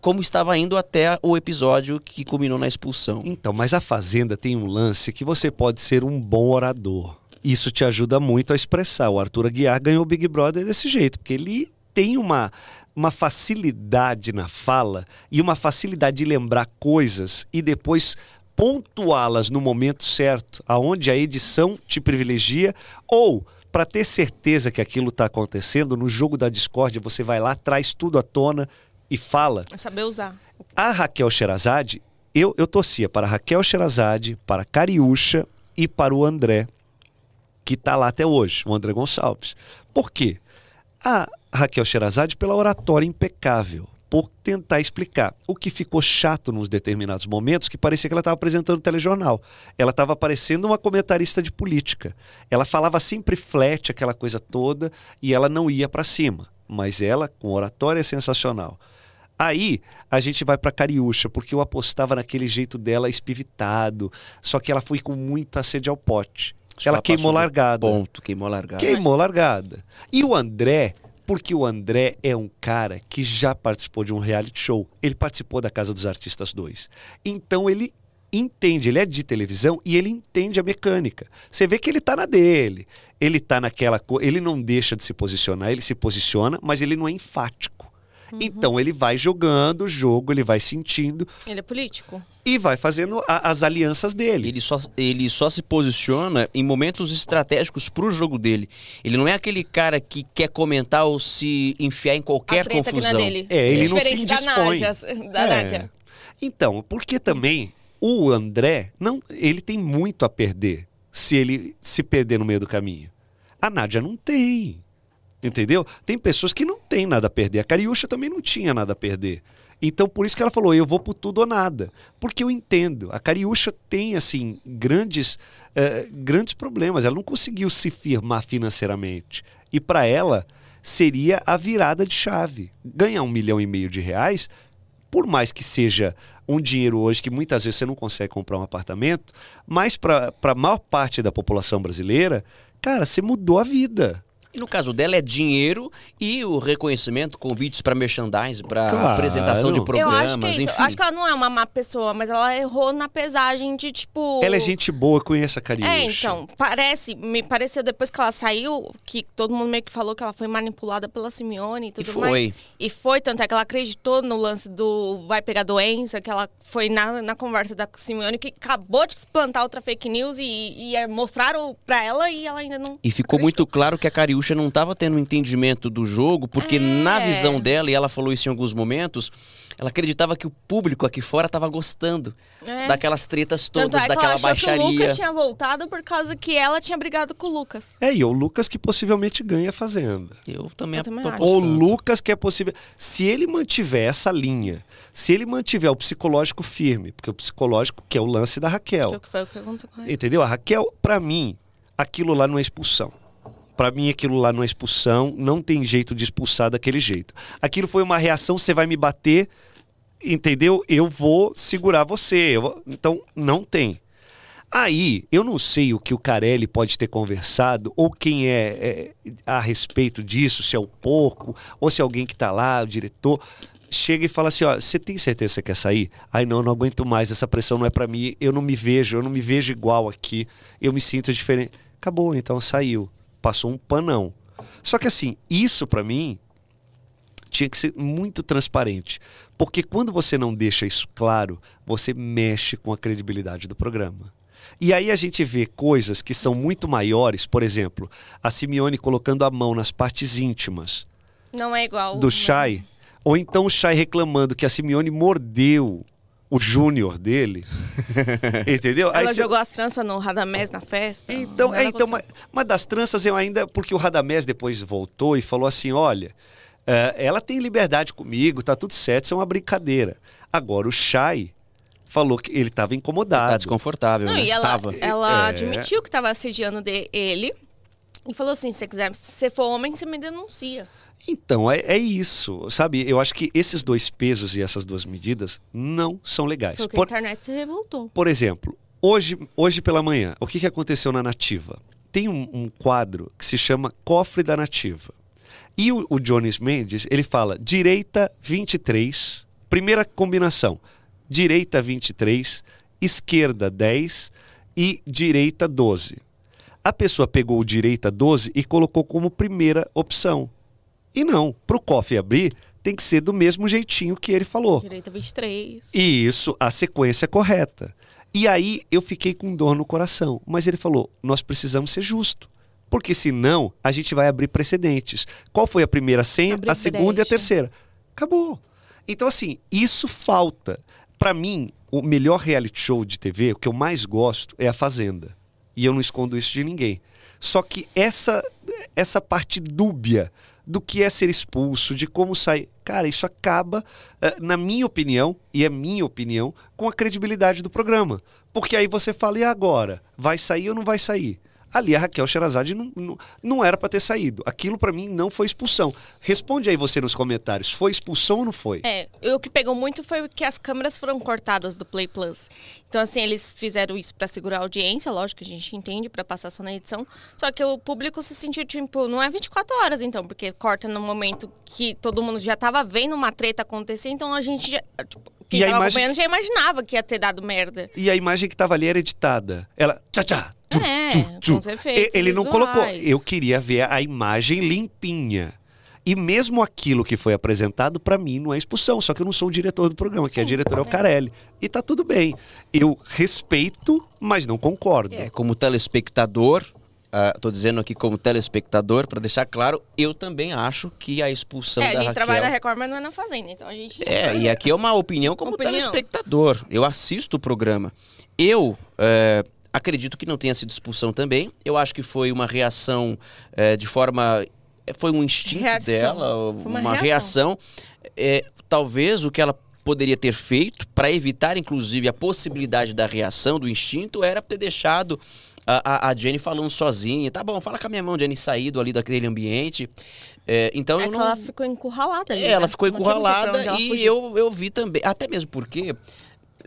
[SPEAKER 1] como estava indo até o episódio que culminou na expulsão.
[SPEAKER 3] Então, mas a Fazenda tem um lance que você pode ser um bom orador. Isso te ajuda muito a expressar. O Arthur Aguiar ganhou o Big Brother desse jeito, porque ele tem uma, uma facilidade na fala e uma facilidade de lembrar coisas e depois pontuá-las no momento certo, aonde a edição te privilegia ou para ter certeza que aquilo está acontecendo, no jogo da discórdia, você vai lá, traz tudo à tona e fala.
[SPEAKER 2] É saber usar.
[SPEAKER 3] A Raquel Sherazade, eu, eu torcia para a Raquel Sherazade, para a Cariúcha e para o André, que está lá até hoje, o André Gonçalves. Por quê? A Raquel Sherazade pela oratória impecável, por tentar explicar. O que ficou chato nos determinados momentos, que parecia que ela estava apresentando telejornal. Ela estava parecendo uma comentarista de política. Ela falava sempre flat, aquela coisa toda, e ela não ia para cima. Mas ela, com oratória sensacional. Aí a gente vai para Cariúcha, porque eu apostava naquele jeito dela espivitado, só que ela foi com muita sede ao pote.
[SPEAKER 1] Que
[SPEAKER 3] ela queimou largada.
[SPEAKER 1] Ponto, queimou largada.
[SPEAKER 3] Queimou largada. E o André, porque o André é um cara que já participou de um reality show. Ele participou da Casa dos Artistas 2. Então ele entende, ele é de televisão e ele entende a mecânica. Você vê que ele tá na dele. Ele tá naquela coisa, ele não deixa de se posicionar, ele se posiciona, mas ele não é enfático. Então ele vai jogando o jogo, ele vai sentindo
[SPEAKER 2] Ele é político.
[SPEAKER 3] E vai fazendo a- as alianças dele.
[SPEAKER 1] Ele só, ele só se posiciona em momentos estratégicos pro jogo dele. Ele não é aquele cara que quer comentar ou se enfiar em qualquer
[SPEAKER 2] a treta
[SPEAKER 1] confusão.
[SPEAKER 2] que não é dele.
[SPEAKER 3] É, ele não se
[SPEAKER 2] Diferente da
[SPEAKER 3] indispõe.
[SPEAKER 2] Nádia, *laughs* da
[SPEAKER 3] É.
[SPEAKER 2] Nádia.
[SPEAKER 3] Então, porque também o André, não, ele tem muito a perder se ele se perder no meio do caminho. A Nádia não tem. Entendeu? Tem pessoas que não têm nada a perder. A Cariúcha também não tinha nada a perder. Então, por isso que ela falou, eu vou por tudo ou nada. Porque eu entendo. A Cariúcha tem, assim, grandes, eh, grandes problemas. Ela não conseguiu se firmar financeiramente. E para ela, seria a virada de chave. Ganhar um milhão e meio de reais por mais que seja um dinheiro hoje que muitas vezes você não consegue comprar um apartamento, mas para a maior parte da população brasileira, cara, você mudou a vida.
[SPEAKER 1] E no caso dela é dinheiro e o reconhecimento, convites para merchandising, para
[SPEAKER 3] Claro.
[SPEAKER 1] apresentação de
[SPEAKER 2] Eu
[SPEAKER 1] programas,
[SPEAKER 2] acho que é isso.
[SPEAKER 1] enfim.
[SPEAKER 2] Eu acho que ela não é uma má pessoa, mas ela errou na pesagem de, tipo...
[SPEAKER 3] Ela é gente boa, eu conheço a Cariúcha.
[SPEAKER 2] É, então, parece, me pareceu depois que ela saiu, que todo mundo meio que falou que ela foi manipulada pela Simeone e tudo
[SPEAKER 1] foi.
[SPEAKER 2] mais. E foi, tanto é que ela acreditou no lance do vai pegar doença, que ela foi na, na conversa da Simeone, que acabou de plantar outra fake news e, e é, mostraram pra ela e ela ainda não.
[SPEAKER 1] E ficou
[SPEAKER 2] acreditou.
[SPEAKER 1] muito claro que a Cariúcha não estava tendo um entendimento do jogo, porque
[SPEAKER 2] É.
[SPEAKER 1] na visão dela, e ela falou isso em alguns momentos, ela acreditava que o público aqui fora estava gostando
[SPEAKER 2] É.
[SPEAKER 1] daquelas tretas
[SPEAKER 2] Tanto
[SPEAKER 1] todas,
[SPEAKER 2] é que ela
[SPEAKER 1] daquela
[SPEAKER 2] achou que o
[SPEAKER 1] baixaria.
[SPEAKER 2] Lucas tinha voltado por causa que ela tinha brigado com o Lucas.
[SPEAKER 3] É, e o Lucas que possivelmente ganha a Fazenda.
[SPEAKER 1] Eu também,
[SPEAKER 2] Eu também.
[SPEAKER 3] O. Lucas que é possível. Se ele mantiver essa linha, se ele mantiver o psicológico firme, porque o psicológico que é o lance da Raquel.
[SPEAKER 2] Que foi o que aconteceu com ela.
[SPEAKER 3] Entendeu? A Raquel, pra mim, aquilo lá não é expulsão. Pra mim, aquilo lá não é expulsão, não tem jeito de expulsar daquele jeito. Aquilo foi uma reação, você vai me bater, entendeu? Eu vou segurar você. Então, não tem. Aí, eu não sei o que o Carelli pode ter conversado, ou quem é, é, a respeito disso, se é o porco, ou se é alguém que tá lá, o diretor, chega e fala assim, ó, você tem certeza que você quer sair? Ai, não, não aguento mais, essa pressão não é pra mim, eu não me vejo, eu não me vejo igual aqui, eu me sinto diferente. Acabou, então saiu. Passou um panão. Só que assim, isso pra mim tinha que ser muito transparente. Porque quando você não deixa isso claro, você mexe com a credibilidade do programa. E aí a gente vê coisas que são muito maiores, por exemplo, a Simeone colocando a mão nas partes íntimas
[SPEAKER 2] Não é igual.
[SPEAKER 3] do Chay, ou então o Chay reclamando que a Simeone mordeu o júnior dele. *laughs* entendeu?
[SPEAKER 2] Ela
[SPEAKER 3] cê-
[SPEAKER 2] jogou as tranças no Radamés na festa.
[SPEAKER 3] Então, é, então mas, mas das tranças eu ainda. Porque o Radamés depois voltou e falou assim: olha, eh, ela tem liberdade comigo, tá tudo certo, isso é uma brincadeira. Agora, o Chay falou que ele estava
[SPEAKER 1] Tá
[SPEAKER 3] incomodado.
[SPEAKER 1] desconfortável,
[SPEAKER 2] Não,
[SPEAKER 1] né?
[SPEAKER 2] e ela,
[SPEAKER 1] Tava.
[SPEAKER 2] ela
[SPEAKER 3] É.
[SPEAKER 2] admitiu que tava assediando de- ele. E falou assim: se você quiser, se você for homem, você me denuncia.
[SPEAKER 3] Então, é, é isso, sabe? Eu acho que esses dois pesos e essas duas medidas não são legais.
[SPEAKER 2] Porque
[SPEAKER 3] Por,
[SPEAKER 2] a internet se revoltou.
[SPEAKER 3] por exemplo, hoje, hoje pela manhã, o que, que aconteceu na Nativa? Tem um, um quadro que se chama Cofre da Nativa. E o, o Jones Mendes, ele fala direita 23, primeira combinação, direita 23, esquerda 10 e direita 12. A pessoa pegou o direita 12 e colocou como primeira opção. E não, para o cofre abrir, tem que ser do mesmo jeitinho que ele falou.
[SPEAKER 2] Direita 23.
[SPEAKER 3] E isso, a sequência é correta. E aí eu fiquei com dor no coração. Mas ele falou: nós precisamos ser justo. Porque senão a gente vai abrir precedentes. Qual foi a primeira senha, a segunda e a
[SPEAKER 2] brecha.
[SPEAKER 3] terceira? Acabou. Então, assim, isso falta. Para mim, o melhor reality show de TV, o que eu mais gosto, é A Fazenda. E eu não escondo isso de ninguém. Só que essa, essa parte dúbia do que é ser expulso, de como sair. Cara, isso acaba, eh, na minha opinião, e é minha opinião, com a credibilidade do programa. Porque aí você fala, e agora? Vai sair ou não vai sair? Ali a Raquel Sherazade não, não, não era para ter saído. Aquilo para mim não foi expulsão. Responde aí você nos comentários, foi expulsão ou não foi?
[SPEAKER 2] É, o que pegou muito foi que as câmeras foram cortadas do Play Plus. Então, assim, eles fizeram isso pra segurar a audiência, lógico que a gente entende, pra passar só na edição. Só que o público se sentiu, tipo, não é 24 horas, então, porque corta no momento que todo mundo já tava vendo uma treta acontecer, então a gente já. Tipo, quem
[SPEAKER 3] E a imagem
[SPEAKER 2] já imaginava que ia ter dado merda.
[SPEAKER 3] E a imagem que estava ali era editada. Ela. Tchá, tchá,
[SPEAKER 2] É,
[SPEAKER 3] tchu,
[SPEAKER 2] com
[SPEAKER 3] tchu.
[SPEAKER 2] os efeitos
[SPEAKER 3] Ele não
[SPEAKER 2] visuais.
[SPEAKER 3] colocou. Eu queria ver a imagem limpinha. E mesmo aquilo que foi apresentado, para mim, não é expulsão. Só que eu não sou o diretor do programa, que é diretor é o. Carelli. E tá tudo bem. Eu respeito, mas não concordo.
[SPEAKER 1] É, como telespectador, ah, tô dizendo aqui como telespectador, para deixar claro, eu também acho que a expulsão
[SPEAKER 2] é, a
[SPEAKER 1] da
[SPEAKER 2] gente
[SPEAKER 1] Raquel...
[SPEAKER 2] trabalha na Record, mas não é na Fazenda, então a gente.
[SPEAKER 1] É, e aqui é uma opinião como
[SPEAKER 2] Opinião.
[SPEAKER 1] telespectador. Eu assisto o programa. Eu é, acredito que não tenha sido expulsão também. Eu acho que foi uma reação é, de forma. Foi um instinto
[SPEAKER 2] Reação.
[SPEAKER 1] dela,
[SPEAKER 2] Foi uma
[SPEAKER 1] uma, reação. É, talvez o que ela poderia ter feito para evitar, inclusive, a possibilidade da reação, do instinto, era ter deixado a, a, Jenny falando sozinha. Tá bom, fala com a minha mão, Jenny, saído ali daquele ambiente. É, então
[SPEAKER 2] É
[SPEAKER 1] eu não...
[SPEAKER 2] ela ficou encurralada ali.
[SPEAKER 1] É, ela
[SPEAKER 2] né?
[SPEAKER 1] ficou encurralada e eu, eu vi também. Até mesmo porque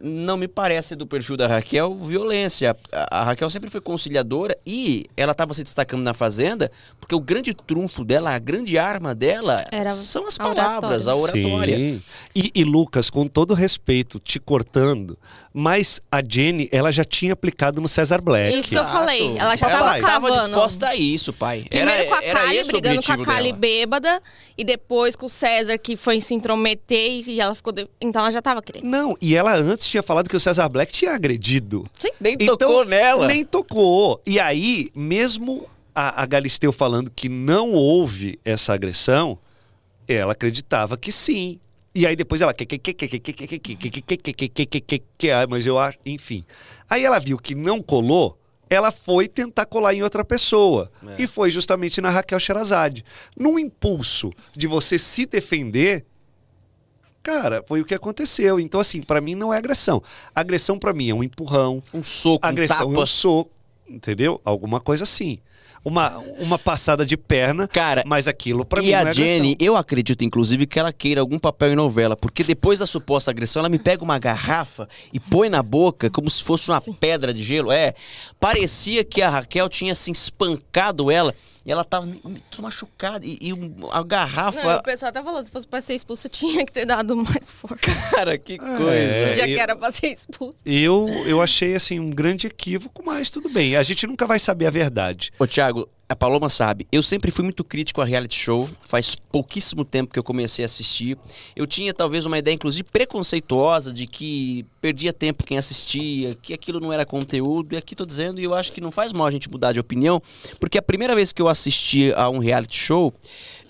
[SPEAKER 1] não me parece do perfil da Raquel violência. A, a Raquel sempre foi conciliadora e ela estava se destacando na Fazenda porque o grande trunfo dela, a grande arma dela
[SPEAKER 2] Era
[SPEAKER 1] são as palavras, a
[SPEAKER 2] oratória.
[SPEAKER 3] Sim. E, e Lucas, com todo respeito, te cortando, mas a Jenny, ela já tinha aplicado no César Black.
[SPEAKER 2] Isso eu falei, ela já
[SPEAKER 1] ela
[SPEAKER 2] tava
[SPEAKER 1] tava
[SPEAKER 2] cavando.
[SPEAKER 1] disposta a isso, pai.
[SPEAKER 2] Primeiro
[SPEAKER 1] era,
[SPEAKER 2] com a Kali, brigando com a Kali
[SPEAKER 1] dela.
[SPEAKER 2] bêbada, e depois com o César, que foi se intrometer, e ela ficou. de- Então ela já tava querendo.
[SPEAKER 3] Não, e ela antes tinha falado que o César Black tinha agredido.
[SPEAKER 2] Sim.
[SPEAKER 1] Nem
[SPEAKER 3] Então,
[SPEAKER 1] tocou nela.
[SPEAKER 3] Nem tocou. E aí, mesmo a, a Galisteu falando que não houve essa agressão, ela acreditava que sim. E aí depois ela. Mas eu acho. Enfim. Aí ela viu que não colou. Ela foi tentar colar em outra pessoa.
[SPEAKER 1] É.
[SPEAKER 3] E foi justamente na Raquel Sherazade. Num impulso de você se defender, cara, foi o que aconteceu. Então, assim, pra mim não é agressão. Agressão pra mim é um empurrão,
[SPEAKER 1] Um soco, um
[SPEAKER 3] agressão é
[SPEAKER 1] tapa.
[SPEAKER 3] um soco, entendeu? Alguma coisa assim. Uma, uma passada de perna,
[SPEAKER 1] Cara,
[SPEAKER 3] mas aquilo pra mim
[SPEAKER 1] e
[SPEAKER 3] não é
[SPEAKER 1] a Jenny,
[SPEAKER 3] agressão.
[SPEAKER 1] eu acredito, inclusive, que ela queira algum papel em novela, porque depois da suposta agressão, ela me pega uma garrafa e põe na boca como se fosse uma pedra de gelo. É, parecia que a Raquel tinha assim espancado ela e ela tava me- me- toda machucada. E, e um- a
[SPEAKER 2] Não,
[SPEAKER 1] garrafa.
[SPEAKER 2] o pessoal até falou, se fosse pra ser expulso, *laughs* tinha que ter dado mais forte.
[SPEAKER 1] Cara, que coisa.
[SPEAKER 3] É,
[SPEAKER 2] Já
[SPEAKER 3] eu-
[SPEAKER 2] que era pra ser expulso.
[SPEAKER 3] Eu, eu achei assim um grande equívoco, mas tudo bem. A gente nunca vai saber a verdade.
[SPEAKER 1] Ô, Thiago, a Paloma sabe, eu sempre fui muito crítico a reality show. Faz pouquíssimo tempo que eu comecei a assistir. Eu tinha talvez uma ideia, inclusive, preconceituosa de que perdia tempo quem assistia, que aquilo não era conteúdo. E aqui tô dizendo, e eu acho que não faz mal a gente mudar de opinião, porque a primeira vez que eu assisti a um reality show,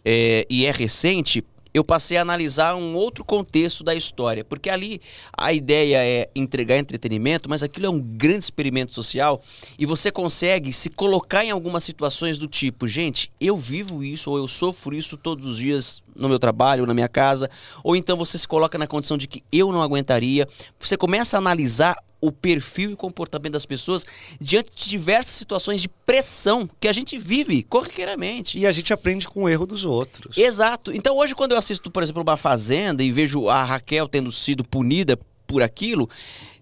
[SPEAKER 1] é, e é recente, eu passei a analisar um outro contexto da história. Porque ali a ideia é entregar entretenimento, mas aquilo é um grande experimento social e você consegue se colocar em algumas situações do tipo, gente, eu vivo isso ou eu sofro isso todos os dias no meu trabalho, na minha casa, ou então você se coloca na condição de que eu não aguentaria. Você começa a analisar o perfil e comportamento das pessoas diante de diversas situações de pressão que a gente vive corriqueiramente.
[SPEAKER 3] E a gente aprende com o erro dos outros.
[SPEAKER 1] Exato. Então hoje quando eu assisto, por exemplo, uma fazenda e vejo a Raquel tendo sido punida por aquilo,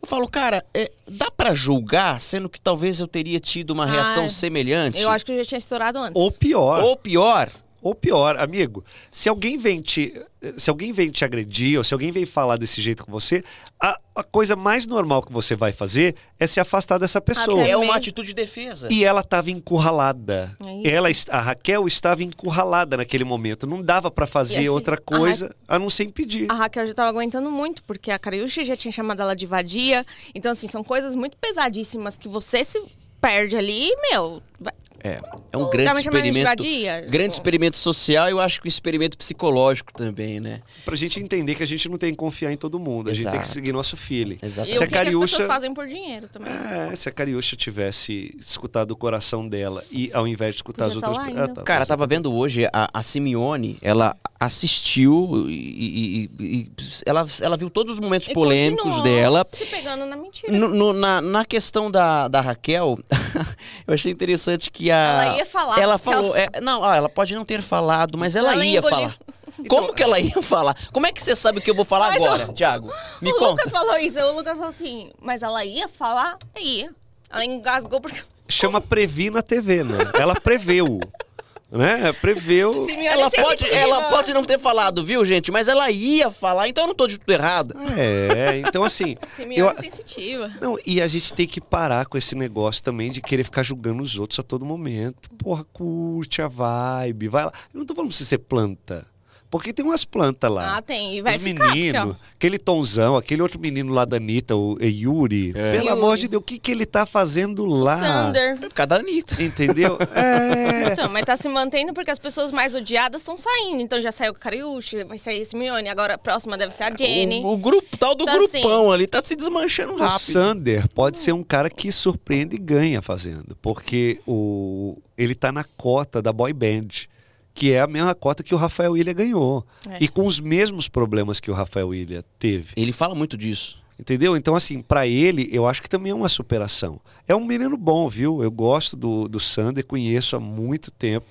[SPEAKER 1] eu falo, cara, é, dá para julgar, sendo que talvez eu teria tido uma reação
[SPEAKER 2] Ah,
[SPEAKER 1] semelhante?
[SPEAKER 2] Eu acho que eu já tinha estourado antes.
[SPEAKER 3] Ou pior.
[SPEAKER 1] Ou pior,
[SPEAKER 3] Ou pior, amigo, se alguém vem te, se alguém vem te agredir ou se alguém vem falar desse jeito com você, a, a coisa mais normal que você vai fazer é se afastar dessa pessoa.
[SPEAKER 1] É uma atitude de defesa.
[SPEAKER 3] E ela estava encurralada.
[SPEAKER 2] É
[SPEAKER 3] ela, a Raquel estava encurralada naquele momento. Não dava para fazer
[SPEAKER 2] assim,
[SPEAKER 3] outra
[SPEAKER 2] a
[SPEAKER 3] coisa a não ser impedir.
[SPEAKER 2] A Raquel já tava aguentando muito, porque a Cariúcha já tinha chamado ela de vadia. Então, assim, são coisas muito pesadíssimas que você se perde ali, meu.
[SPEAKER 1] É, é um
[SPEAKER 2] Tá
[SPEAKER 1] grande experimento. Grande experimento social e eu acho que um experimento psicológico também, né?
[SPEAKER 3] Pra gente entender que a gente não tem que confiar em todo mundo. A gente tem que seguir nosso feeling.
[SPEAKER 1] Exato.
[SPEAKER 2] E
[SPEAKER 3] Se
[SPEAKER 2] o
[SPEAKER 3] a
[SPEAKER 2] que, que as
[SPEAKER 3] Cariúcha-
[SPEAKER 2] pessoas fazem por dinheiro também.
[SPEAKER 3] É, se a Cariúcha tivesse escutado o coração dela e ao invés de escutar
[SPEAKER 2] Podia
[SPEAKER 3] as
[SPEAKER 2] tá
[SPEAKER 3] outras
[SPEAKER 2] ainda.
[SPEAKER 3] tá,
[SPEAKER 1] Cara,
[SPEAKER 3] é.
[SPEAKER 1] tava vendo hoje a, a Simeone, ela assistiu e, e- e- e ela, ela viu todos os momentos
[SPEAKER 2] E
[SPEAKER 1] polêmicos dela.
[SPEAKER 2] Se pegando na mentira.
[SPEAKER 1] No- no- na, na questão da, da Raquel, *laughs* eu achei interessante que a.
[SPEAKER 2] Ela ia falar.
[SPEAKER 1] Ela
[SPEAKER 2] que ela-
[SPEAKER 1] falou. é, não, ó, ela pode não ter falado, mas ela,
[SPEAKER 2] Ela
[SPEAKER 1] ia
[SPEAKER 2] engoliu.
[SPEAKER 1] falar. *laughs* Como que ela ia falar? Como é que você sabe o que eu vou falar agora,
[SPEAKER 2] o-
[SPEAKER 1] Thiago? Me
[SPEAKER 2] o
[SPEAKER 1] conta.
[SPEAKER 2] Lucas falou isso. O Lucas falou assim, mas ela ia falar? Ia. Ela engasgou porque.
[SPEAKER 3] Chama Previ na TV, né? Ela preveu. Né? Preveu.
[SPEAKER 1] Ela pode, ela pode não ter falado, viu, gente? Mas ela ia falar, então eu não tô de tudo errado.
[SPEAKER 3] É, então assim. *laughs*
[SPEAKER 2] Simeone
[SPEAKER 3] eu-
[SPEAKER 2] sensitiva.
[SPEAKER 3] Não, e a gente tem que parar com esse negócio também de querer ficar julgando os outros a todo momento. Porra, curte a vibe, vai lá. Eu não tô falando pra você ser planta. Porque tem umas plantas lá.
[SPEAKER 2] Ah, tem. E vai
[SPEAKER 3] Os
[SPEAKER 2] ficar.
[SPEAKER 3] meninos, aquele Tonzão, aquele outro menino lá da Anitta, o é Yuri.
[SPEAKER 1] É.
[SPEAKER 3] Pelo
[SPEAKER 2] Yuri.
[SPEAKER 3] amor de Deus, o que, que ele tá fazendo lá?
[SPEAKER 2] Sander.
[SPEAKER 1] Por causa da Anitta.
[SPEAKER 3] Entendeu? *laughs* É.
[SPEAKER 2] Então, mas tá se mantendo porque as pessoas mais odiadas estão saindo. Então já saiu o Cariúcha, vai sair esse Simeone, agora a próxima deve ser a Jenny.
[SPEAKER 1] O, o grupo, tal do
[SPEAKER 2] Tá
[SPEAKER 1] grupão ali tá se desmanchando
[SPEAKER 3] O
[SPEAKER 1] rápido.
[SPEAKER 3] Sander pode ser um cara que surpreende e ganha fazendo, porque o, ele tá na cota da boy band, que é a mesma cota que o Rafael William ganhou.
[SPEAKER 2] É.
[SPEAKER 3] E com os mesmos problemas que o Rafael William teve.
[SPEAKER 1] Ele fala muito disso.
[SPEAKER 3] Entendeu? Então, assim, pra ele, eu acho que também é uma superação. É um menino bom, viu? Eu gosto do, do Sander, conheço há muito tempo.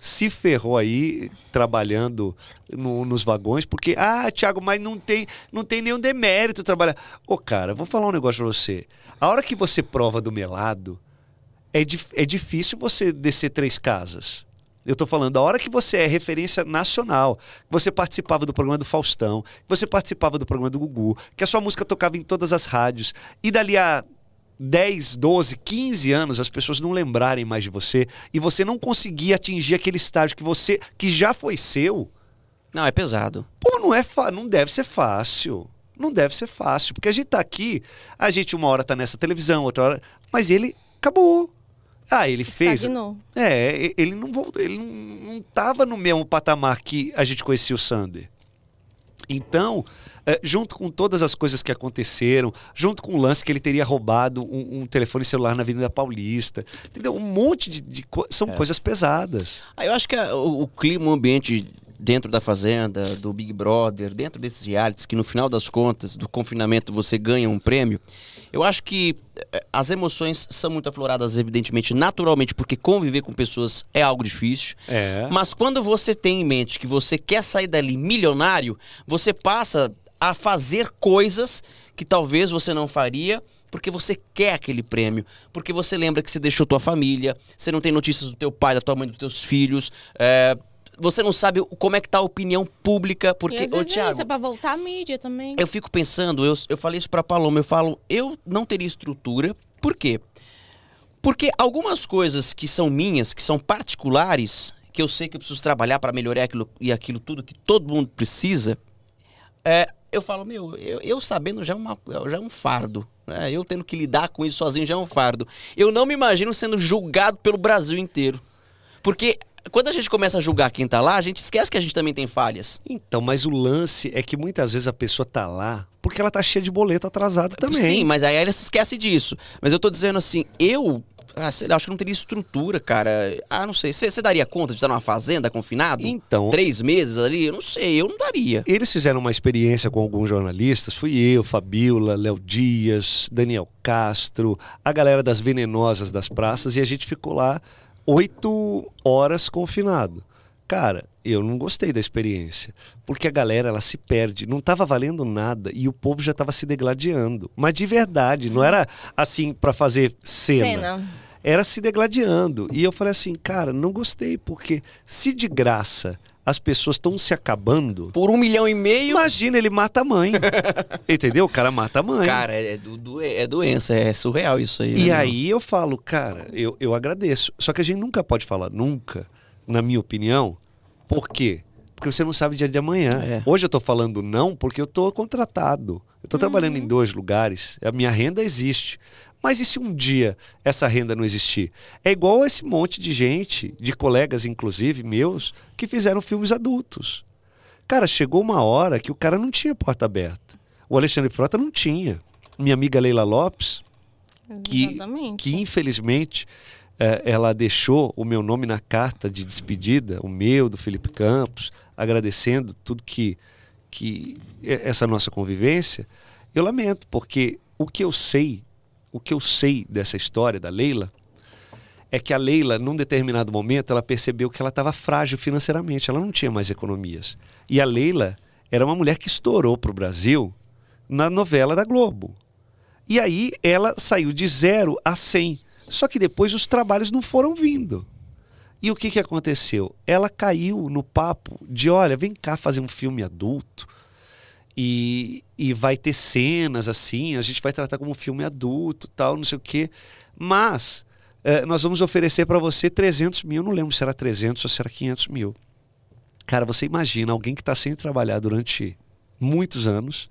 [SPEAKER 3] Se ferrou aí trabalhando no- nos vagões, porque, ah, Thiago, mas não tem, não tem nenhum demérito trabalhar. Ô, cara, vou falar um negócio pra você. A hora que você prova do melado, é, dif- é difícil você descer três casas. Eu tô falando, a hora que você é referência nacional, que você participava do programa do Faustão, que você participava do programa do Gugu, que a sua música tocava em todas as rádios, e dali a 10, 12, 15 anos as pessoas não lembrarem mais de você e você não conseguir atingir aquele estágio que você que já foi seu,
[SPEAKER 1] Não, é pesado.
[SPEAKER 3] Pô, não é não deve ser fácil. Não deve ser fácil, porque a gente tá aqui, a gente uma hora tá nessa televisão, outra hora, mas ele acabou. Ah, ele fez.
[SPEAKER 2] Estagnou.
[SPEAKER 3] É, e- ele não voltou, ele não, não tava no mesmo patamar que a gente conhecia o Sander. Então, eh, junto com todas as coisas que aconteceram, junto com o lance que ele teria roubado um, um telefone celular na Avenida Paulista, entendeu? Um monte de, de co- são coisas pesadas.
[SPEAKER 1] Ah, eu acho que a- o, o clima, o ambiente dentro da Fazenda, do Big Brother, dentro desses realities, que no final das contas, do confinamento, você ganha um prêmio, eu acho que eh, as emoções são muito afloradas, evidentemente, naturalmente, porque conviver com pessoas é algo difícil.
[SPEAKER 3] É.
[SPEAKER 1] Mas quando você tem em mente que você quer sair dali milionário, você passa a fazer coisas que talvez você não faria porque você quer aquele prêmio, porque você lembra que você deixou tua família, você não tem notícias do teu pai, da tua mãe, dos teus filhos, é, você não sabe como é que tá a opinião pública,
[SPEAKER 2] E
[SPEAKER 1] porque,
[SPEAKER 2] às
[SPEAKER 1] ô
[SPEAKER 2] é
[SPEAKER 1] Thiago,
[SPEAKER 2] é pra voltar à mídia também.
[SPEAKER 1] eu fico pensando, eu, eu falei isso pra Paloma, eu falo, eu não teria estrutura, por quê? Porque algumas coisas que são minhas, que são particulares, que eu sei que eu preciso trabalhar para melhorar aquilo e aquilo tudo que todo mundo precisa, é, eu falo, meu, eu, eu sabendo já é, uma, já é um fardo. né? Eu tendo que lidar com isso sozinho já é um fardo. Eu não me imagino sendo julgado pelo Brasil inteiro. Porque quando a gente começa a julgar quem tá lá, a gente esquece que a gente também tem falhas.
[SPEAKER 3] Então, mas o lance é que muitas vezes a pessoa tá lá porque ela tá cheia de boleto atrasado também.
[SPEAKER 1] Sim, mas aí ela se esquece disso. Mas eu tô dizendo assim, eu ah, sei lá, acho que não teria estrutura, cara. Ah, não sei. Você daria conta de estar numa fazenda confinado?
[SPEAKER 3] Então.
[SPEAKER 1] Três meses ali? Eu não sei, eu não daria.
[SPEAKER 3] Eles fizeram uma experiência com alguns jornalistas. Fui eu, Fabiola, Léo Dias, Daniel Castro, a galera das venenosas das praças, e a gente ficou lá oito horas confinado. Cara, eu não gostei da experiência, porque a galera ela se perde, não estava valendo nada e o povo já estava se degladiando. Mas de verdade, não era assim para fazer cena. cena. Era se degladiando. E eu falei assim, cara, não gostei, porque se de graça as pessoas estão se acabando.
[SPEAKER 1] Por um milhão e meio.
[SPEAKER 3] Imagina, ele mata a mãe. *laughs* Entendeu? O cara mata a mãe.
[SPEAKER 1] Cara, é, do, é doença, é surreal isso aí.
[SPEAKER 3] E né, aí eu falo, cara, eu, eu agradeço. Só que a gente nunca pode falar, nunca na minha opinião. Por quê? Porque você não sabe dia de amanhã. É. Hoje eu estou falando não porque eu estou contratado. Eu estou uhum. trabalhando em dois lugares. A minha renda existe. Mas e se um dia essa renda não existir? É igual esse monte de gente, de colegas inclusive meus, que fizeram filmes adultos. Cara, chegou uma hora que o cara não tinha porta aberta. O Alexandre Frota não tinha. Minha amiga Leila Lopes, que, que infelizmente é, ela deixou o meu nome na carta de despedida, o meu, do Felipe Campos, agradecendo tudo que, que essa nossa convivência. Eu lamento, porque o que eu sei, o que eu sei dessa história da Leila, é que a Leila, num determinado momento, ela percebeu que ela estava frágil financeiramente, ela não tinha mais economias. E a Leila era uma mulher que estourou para o Brasil na novela da Globo. E aí ela saiu de zero a 100 só que depois os trabalhos não foram vindo. E o que, que aconteceu? Ela caiu no papo de: olha, vem cá fazer um filme adulto e, e vai ter cenas assim, a gente vai tratar como um filme adulto, tal, não sei o quê. Mas é, nós vamos oferecer para você 300 mil, não lembro se era 300 ou se era 500 mil. Cara, você imagina alguém que está sem trabalhar durante muitos anos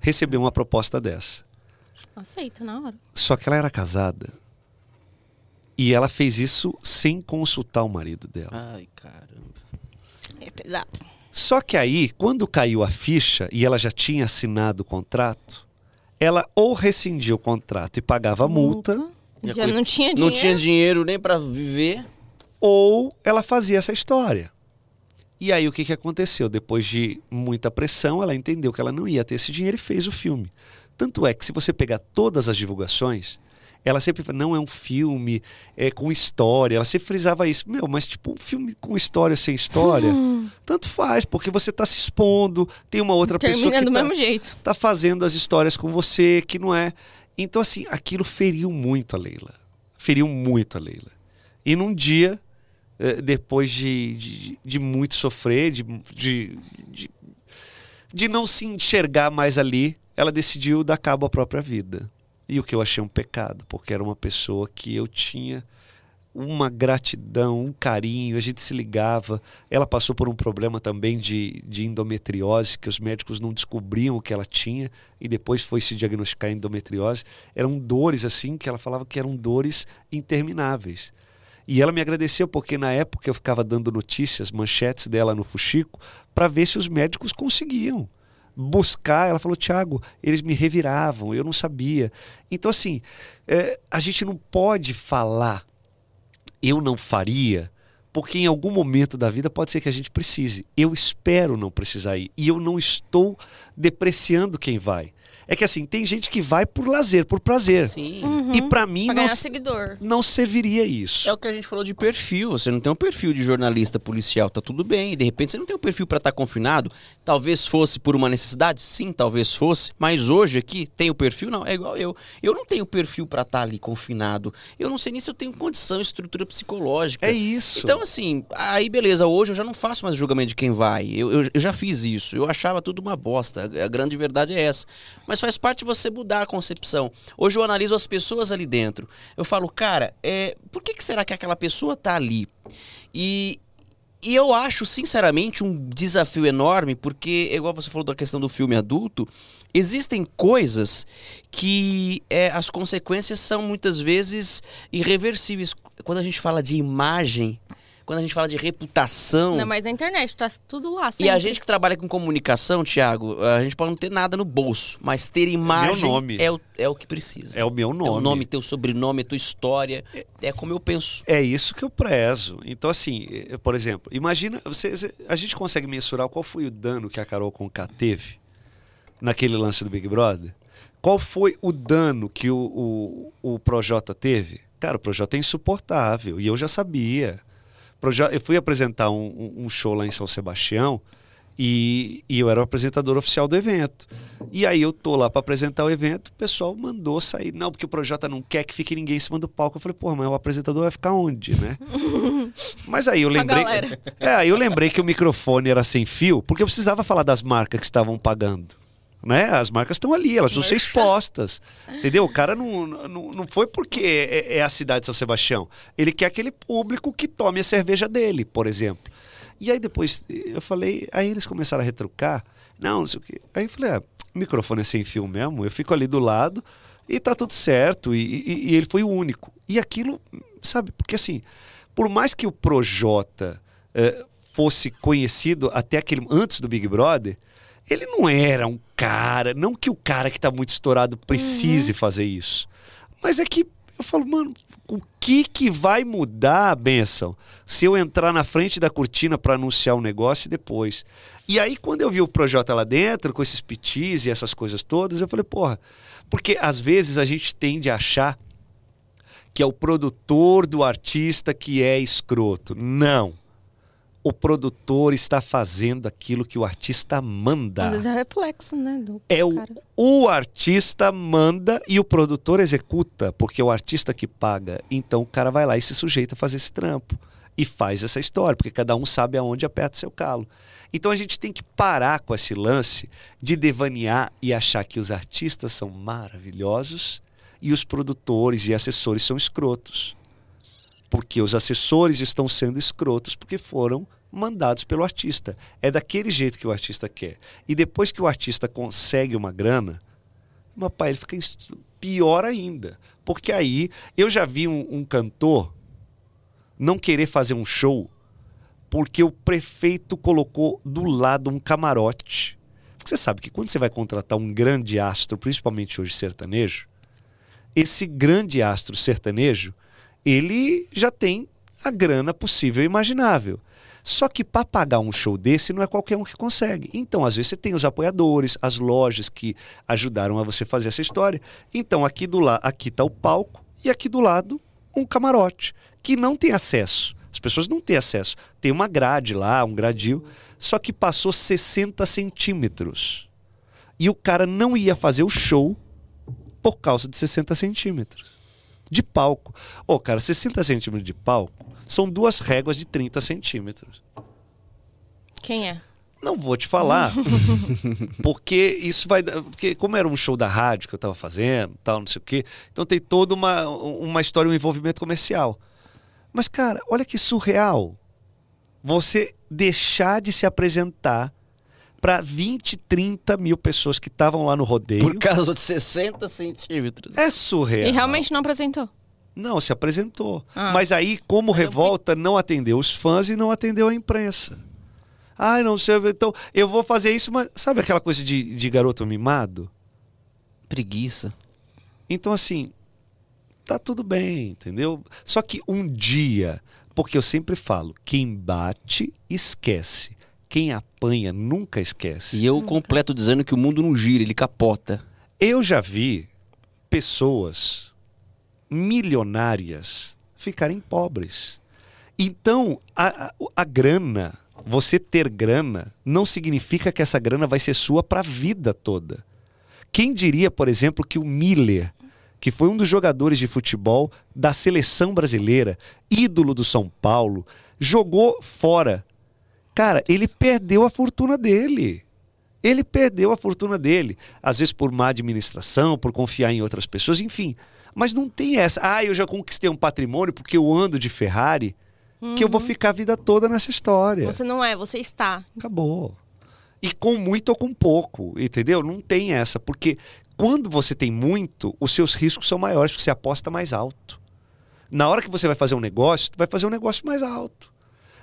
[SPEAKER 3] receber uma proposta dessa.
[SPEAKER 2] Aceita na hora.
[SPEAKER 3] Só que ela era casada. E ela fez isso sem consultar o marido dela.
[SPEAKER 1] Ai, caramba.
[SPEAKER 2] É pesado.
[SPEAKER 3] Só que aí, quando caiu a ficha e ela já tinha assinado o contrato, ela ou rescindia o contrato e pagava a multa. multa.
[SPEAKER 2] Já não tinha dinheiro.
[SPEAKER 1] Não tinha dinheiro nem para viver.
[SPEAKER 3] Ou ela fazia essa história. E aí o que, que aconteceu? Depois de muita pressão, ela entendeu que ela não ia ter esse dinheiro e fez o filme. Tanto é que se você pegar todas as divulgações, ela sempre fala, não é um filme é com história. Ela sempre frisava isso. Meu, mas tipo, um filme com história sem história, hum. tanto faz, porque você está se expondo, tem uma outra
[SPEAKER 2] Termina
[SPEAKER 3] pessoa que
[SPEAKER 2] do
[SPEAKER 3] tá,
[SPEAKER 2] mesmo jeito.
[SPEAKER 3] tá fazendo as histórias com você, que não é. Então, assim, aquilo feriu muito a Leila. Feriu muito a Leila. E num dia, eh, depois de, de, de muito sofrer, de, de, de, de não se enxergar mais ali, ela decidiu dar cabo à própria vida. E o que eu achei um pecado, porque era uma pessoa que eu tinha uma gratidão, um carinho, a gente se ligava. Ela passou por um problema também de, de endometriose, que os médicos não descobriam o que ela tinha, e depois foi se diagnosticar endometriose. Eram dores assim, que ela falava que eram dores intermináveis. E ela me agradeceu porque na época eu ficava dando notícias, manchetes dela no Fuxico, para ver se os médicos conseguiam buscar. Ela falou, Tiago, eles me reviravam, eu não sabia. Então, assim, é, a gente não pode falar, eu não faria, porque em algum momento da vida pode ser que a gente precise. Eu espero não precisar ir. E eu não estou depreciando quem vai. É que assim, tem gente que vai por lazer, por prazer.
[SPEAKER 1] Sim.
[SPEAKER 2] Uhum.
[SPEAKER 3] E para mim
[SPEAKER 2] pra
[SPEAKER 3] não,
[SPEAKER 2] seguidor.
[SPEAKER 3] não serviria isso.
[SPEAKER 1] É o que a gente falou de perfil. Você não tem um perfil de jornalista policial, tá tudo bem. E de repente você não tem um perfil para estar tá confinado. Talvez fosse por uma necessidade, sim, talvez fosse. Mas hoje aqui tem o perfil, não. É igual eu. Eu não tenho perfil para estar tá ali confinado. Eu não sei nem se eu tenho condição, estrutura psicológica.
[SPEAKER 3] É isso.
[SPEAKER 1] Então assim, aí beleza. Hoje eu já não faço mais julgamento de quem vai. Eu, eu, eu já fiz isso. Eu achava tudo uma bosta. A grande verdade é essa. Mas mas faz parte de você mudar a concepção. Hoje eu analiso as pessoas ali dentro. Eu falo, cara, é, por que, que será que aquela pessoa tá ali? E, e eu acho, sinceramente, um desafio enorme, porque, igual você falou da questão do filme adulto, existem coisas que é, as consequências são muitas vezes irreversíveis. Quando a gente fala de imagem, quando a gente fala de reputação.
[SPEAKER 2] Não, mas na internet tá tudo lá.
[SPEAKER 1] E a
[SPEAKER 2] sempre.
[SPEAKER 1] gente que trabalha com comunicação, Thiago, a gente pode não ter nada no bolso, mas ter imagem
[SPEAKER 3] nome.
[SPEAKER 1] É, o, é o que precisa.
[SPEAKER 3] É o meu
[SPEAKER 1] Teu
[SPEAKER 3] nome.
[SPEAKER 1] nome, teu sobrenome, tua história. É como eu penso.
[SPEAKER 3] É isso que eu prezo. Então, assim, por exemplo, imagina, você, você- a gente consegue mensurar qual foi o dano que a Carol Conká teve naquele lance do Big Brother? Qual foi o dano que o, o, o Projota teve? Cara, o Projota é insuportável e eu já sabia. Eu fui apresentar um, um- show lá em São Sebastião e, e eu era o apresentador oficial do evento. E aí eu tô lá para apresentar o evento, o pessoal mandou sair. Não, porque o Projota não quer que fique ninguém em cima do palco. Eu falei, pô, mas o apresentador vai ficar onde, né? *laughs* mas aí eu lembrei. É, aí eu lembrei que o microfone era sem fio, porque eu precisava falar das marcas que estavam pagando. Né? As marcas estão ali, elas vão ser expostas. *laughs* Entendeu? O cara não, não, não foi porque é, é a cidade de São Sebastião. Ele quer aquele público que tome a cerveja dele, por exemplo. E aí depois eu falei, aí eles começaram a retrucar. Não, não sei o quê. Aí eu falei, ah, o microfone é sem fio mesmo, eu fico ali do lado e tá tudo certo. E, e- e ele foi o único. E aquilo, sabe, porque assim, por mais que o Projota eh, fosse conhecido até aquele antes do Big Brother, ele não era um cara, não que o cara que tá muito estourado precise fazer isso. Mas é que eu falo, mano, o que que vai mudar a benção se eu entrar na frente da cortina para anunciar o negócio e depois? E aí quando eu vi o Projota lá dentro com esses pitis e essas coisas todas, eu falei, porra, porque às vezes a gente tende a achar que é o produtor do artista que é escroto. Não. O produtor está fazendo aquilo que o artista manda.
[SPEAKER 2] Vezes é reflexo, né? Do
[SPEAKER 3] É o,
[SPEAKER 2] cara.
[SPEAKER 3] o artista manda e o produtor executa, porque é o artista que paga. Então o cara vai lá e se sujeita a fazer esse trampo. E faz essa história, porque cada um sabe aonde aperta seu calo. Então a gente tem que parar com esse lance de devanear e achar que os artistas são maravilhosos e os produtores e assessores são escrotos. Porque os assessores estão sendo escrotos porque foram mandados pelo artista. É daquele jeito que o artista quer. E depois que o artista consegue uma grana, meu pai, ele fica pior ainda. Porque aí eu já vi um, um cantor não querer fazer um show porque o prefeito colocou do lado um camarote. Você sabe que quando você vai contratar um grande astro, principalmente hoje sertanejo, esse grande astro sertanejo, ele já tem a grana possível e imaginável. Só que para pagar um show desse não é qualquer um que consegue. Então, às vezes, você tem os apoiadores, as lojas que ajudaram a você fazer essa história. Então, aqui do lado, aqui está o palco e aqui do lado um camarote que não tem acesso. As pessoas não têm acesso. Tem uma grade lá, um gradil, só que passou 60 centímetros. E o cara não ia fazer o show por causa de 60 centímetros de palco. Ô, cara, 60 centímetros de palco são duas réguas de 30 centímetros.
[SPEAKER 2] Quem é?
[SPEAKER 3] Não vou te falar, *laughs* porque isso vai. dar- Porque, como era um show da rádio que eu estava fazendo, tal, não sei o quê, então tem toda uma, uma história, um envolvimento comercial. Mas, cara, olha que surreal. Você deixar de se apresentar para 20, 30 mil pessoas que estavam lá no rodeio.
[SPEAKER 1] Por causa de 60 centímetros.
[SPEAKER 3] É surreal.
[SPEAKER 2] E realmente não apresentou.
[SPEAKER 3] Não, se apresentou.
[SPEAKER 2] Ah.
[SPEAKER 3] Mas aí, como
[SPEAKER 2] Mas eu
[SPEAKER 3] revolta, não atendeu os fãs e não atendeu a imprensa. Ai, não sei, então eu vou fazer isso, mas sabe aquela coisa de, de garoto mimado?
[SPEAKER 1] Preguiça.
[SPEAKER 3] Então, assim, tá tudo bem, entendeu? Só que um dia, porque eu sempre falo, quem bate, esquece. Quem apanha, nunca esquece.
[SPEAKER 1] E eu completo dizendo que o mundo não gira, ele capota.
[SPEAKER 3] Eu já vi pessoas milionárias ficarem pobres. Então, a, a, a grana, você ter grana, não significa que essa grana vai ser sua para a vida toda. Quem diria, por exemplo, que o Miller, que foi um dos jogadores de futebol da seleção brasileira, ídolo do São Paulo, jogou fora. Cara, ele perdeu a fortuna dele. Ele perdeu a fortuna dele. Às vezes por má administração, por confiar em outras pessoas, enfim. Mas não tem essa. Ah, eu já conquistei um patrimônio porque eu ando de Ferrari, que eu vou ficar a vida toda nessa história.
[SPEAKER 2] Você não é, você está.
[SPEAKER 3] Acabou. E com muito ou com pouco, entendeu? Não tem essa, porque quando você tem muito, os seus riscos são maiores, porque você aposta mais alto. Na hora que você vai fazer um negócio, vai fazer um negócio mais alto.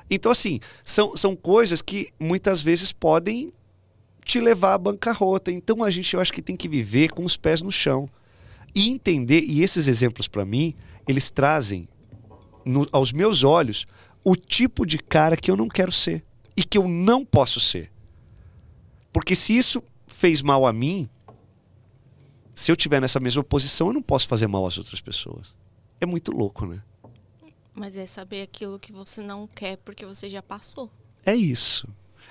[SPEAKER 3] Então, assim, são, são coisas que muitas vezes podem te levar à bancarrota. Então, a gente, eu acho que tem que viver com os pés no chão. E entender, e esses exemplos para mim, eles trazem no, aos meus olhos o tipo de cara que eu não quero ser e que eu não posso ser. Porque se isso fez mal a mim, se eu tiver nessa mesma posição, eu não posso fazer mal às outras pessoas. É muito louco, né?
[SPEAKER 2] Mas é saber aquilo que você não quer porque você já passou.
[SPEAKER 3] É isso.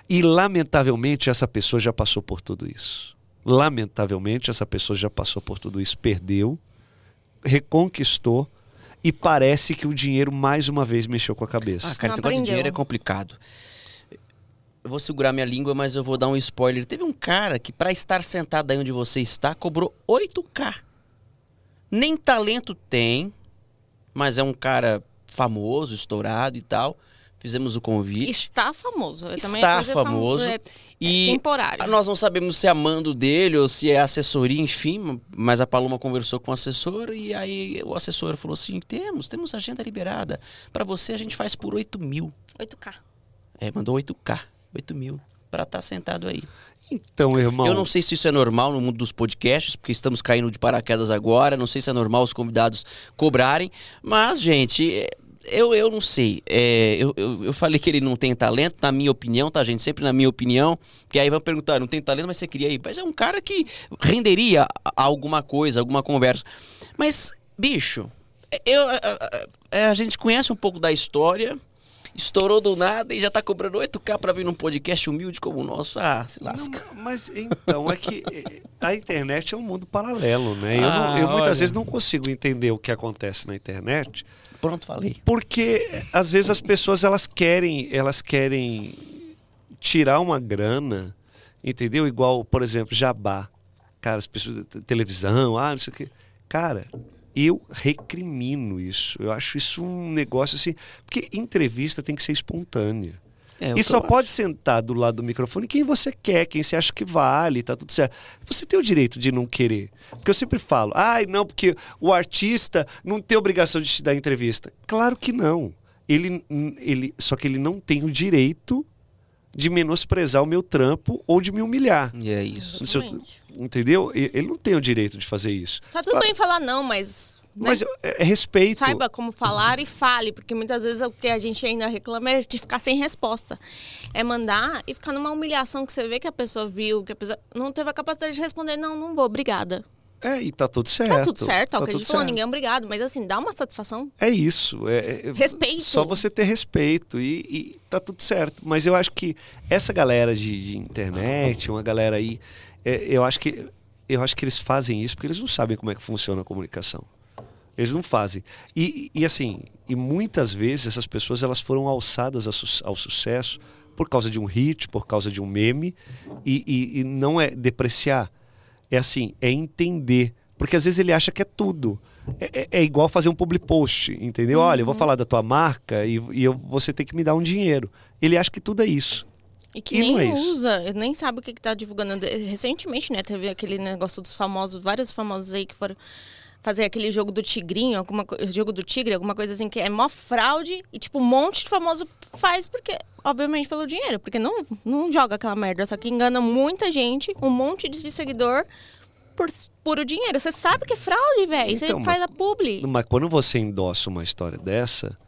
[SPEAKER 3] E lamentavelmente essa pessoa já passou por tudo isso. Lamentavelmente essa pessoa já passou por tudo isso, perdeu, reconquistou e parece que o dinheiro mais uma vez mexeu com a cabeça.
[SPEAKER 1] Ah, cara,
[SPEAKER 2] Não
[SPEAKER 1] esse negócio de dinheiro é complicado. Eu vou segurar minha língua, mas eu vou dar um spoiler. Teve um cara que, pra estar sentado aí onde você está, cobrou 8K. Nem talento tem, mas é um cara famoso, estourado e tal. Fizemos o convite.
[SPEAKER 2] Está famoso. Eu também
[SPEAKER 1] Está
[SPEAKER 2] famo-
[SPEAKER 1] famoso.
[SPEAKER 2] É,
[SPEAKER 1] E
[SPEAKER 2] é temporário.
[SPEAKER 1] nós não sabemos se é amando dele ou se é assessoria, enfim, mas a Paloma conversou com o assessor e aí o assessor falou assim: temos, temos agenda liberada. Pra você a gente faz por 8 mil.
[SPEAKER 2] 8K.
[SPEAKER 1] É, mandou 8K, 8 mil, pra estar sentado aí.
[SPEAKER 3] Então, irmão,
[SPEAKER 1] Eu não sei se isso é normal no mundo dos podcasts, porque estamos caindo de paraquedas agora. Não sei se é normal os convidados cobrarem. Mas, gente, é, eu, eu não sei. É, eu, eu, eu falei que ele não tem talento, na minha opinião, tá, gente? Sempre na minha opinião. Que aí vão perguntar, não tem talento, mas você queria ir. Mas é um cara que renderia alguma coisa, alguma conversa. Mas, bicho, eu, a, a- a gente conhece um pouco da história. Estourou do nada e já tá cobrando 8K pra vir num podcast humilde como o nosso. Ah, se lasca.
[SPEAKER 3] Não, mas então, é que eh, a internet é um mundo paralelo, né? Eu, não-
[SPEAKER 1] Ah,
[SPEAKER 3] eu muitas
[SPEAKER 1] olha.
[SPEAKER 3] vezes não consigo entender o que acontece na internet,
[SPEAKER 1] Pronto, falei.
[SPEAKER 3] porque às vezes as pessoas elas querem, elas querem tirar uma grana, entendeu? Igual, por exemplo, jabá. Cara, as pessoas te- televisão, ah, não sei o quê. Cara, eu recrimino isso. Eu acho isso um negócio assim, porque entrevista tem que ser espontânea.
[SPEAKER 1] É,
[SPEAKER 3] E só pode sentar do lado do microfone quem você quer, quem você acha que vale, tá tudo certo. Você tem o direito de não querer. Porque eu sempre falo, ai, não, porque o artista não tem obrigação de te dar entrevista. Claro que não. Ele, ele, só que ele não tem o direito de menosprezar o meu trampo ou de me humilhar.
[SPEAKER 1] E é isso.
[SPEAKER 3] Se eu-
[SPEAKER 2] Exatamente.
[SPEAKER 3] entendeu? Ele não tem o direito de fazer isso.
[SPEAKER 2] Tá tudo bem falar não, mas.
[SPEAKER 3] Mas é, é respeito.
[SPEAKER 2] Saiba como falar e fale, porque muitas vezes o que a gente ainda reclama é de ficar sem resposta. É mandar e ficar numa humilhação que você vê que a pessoa viu, que a pessoa não teve a capacidade de responder, não, não vou, obrigada.
[SPEAKER 3] É, e tá tudo certo.
[SPEAKER 2] Tá tudo certo, o
[SPEAKER 3] tá
[SPEAKER 2] que a
[SPEAKER 3] tudo
[SPEAKER 2] gente falou,
[SPEAKER 3] certo.
[SPEAKER 2] ninguém é obrigado, mas assim, dá uma satisfação.
[SPEAKER 3] É isso. É, é-
[SPEAKER 2] Respeito.
[SPEAKER 3] Só você ter respeito e, e tá tudo certo. Mas eu acho que essa galera de, de internet, uma galera aí, é, eu acho que eu acho que eles fazem isso porque eles não sabem como é que funciona a comunicação. Eles não fazem. E, e assim, e muitas vezes essas pessoas elas foram alçadas ao, su- ao sucesso por causa de um hit, por causa de um meme, e, e- e não é depreciar. É assim, é entender. Porque às vezes ele acha que é tudo. É, é- é igual fazer um public post, entendeu? Olha, eu vou falar da tua marca e, e eu, você tem que me dar um dinheiro. Ele acha que tudo é isso.
[SPEAKER 2] E que
[SPEAKER 3] E
[SPEAKER 2] nem
[SPEAKER 3] é
[SPEAKER 2] usa, nem sabe o que, que tá divulgando. Recentemente, né, teve aquele negócio dos famosos, vários famosos aí que foram fazer aquele jogo do tigrinho, alguma jogo do tigre, alguma coisa assim, que é mó fraude e, tipo, um monte de famoso faz porque, obviamente, pelo dinheiro, porque não, não joga aquela merda, só que engana muita gente, um monte de seguidor por puro dinheiro. Você sabe que é fraude, velho. Você
[SPEAKER 3] Então,
[SPEAKER 2] faz a publi.
[SPEAKER 3] Mas quando você endossa uma história dessa,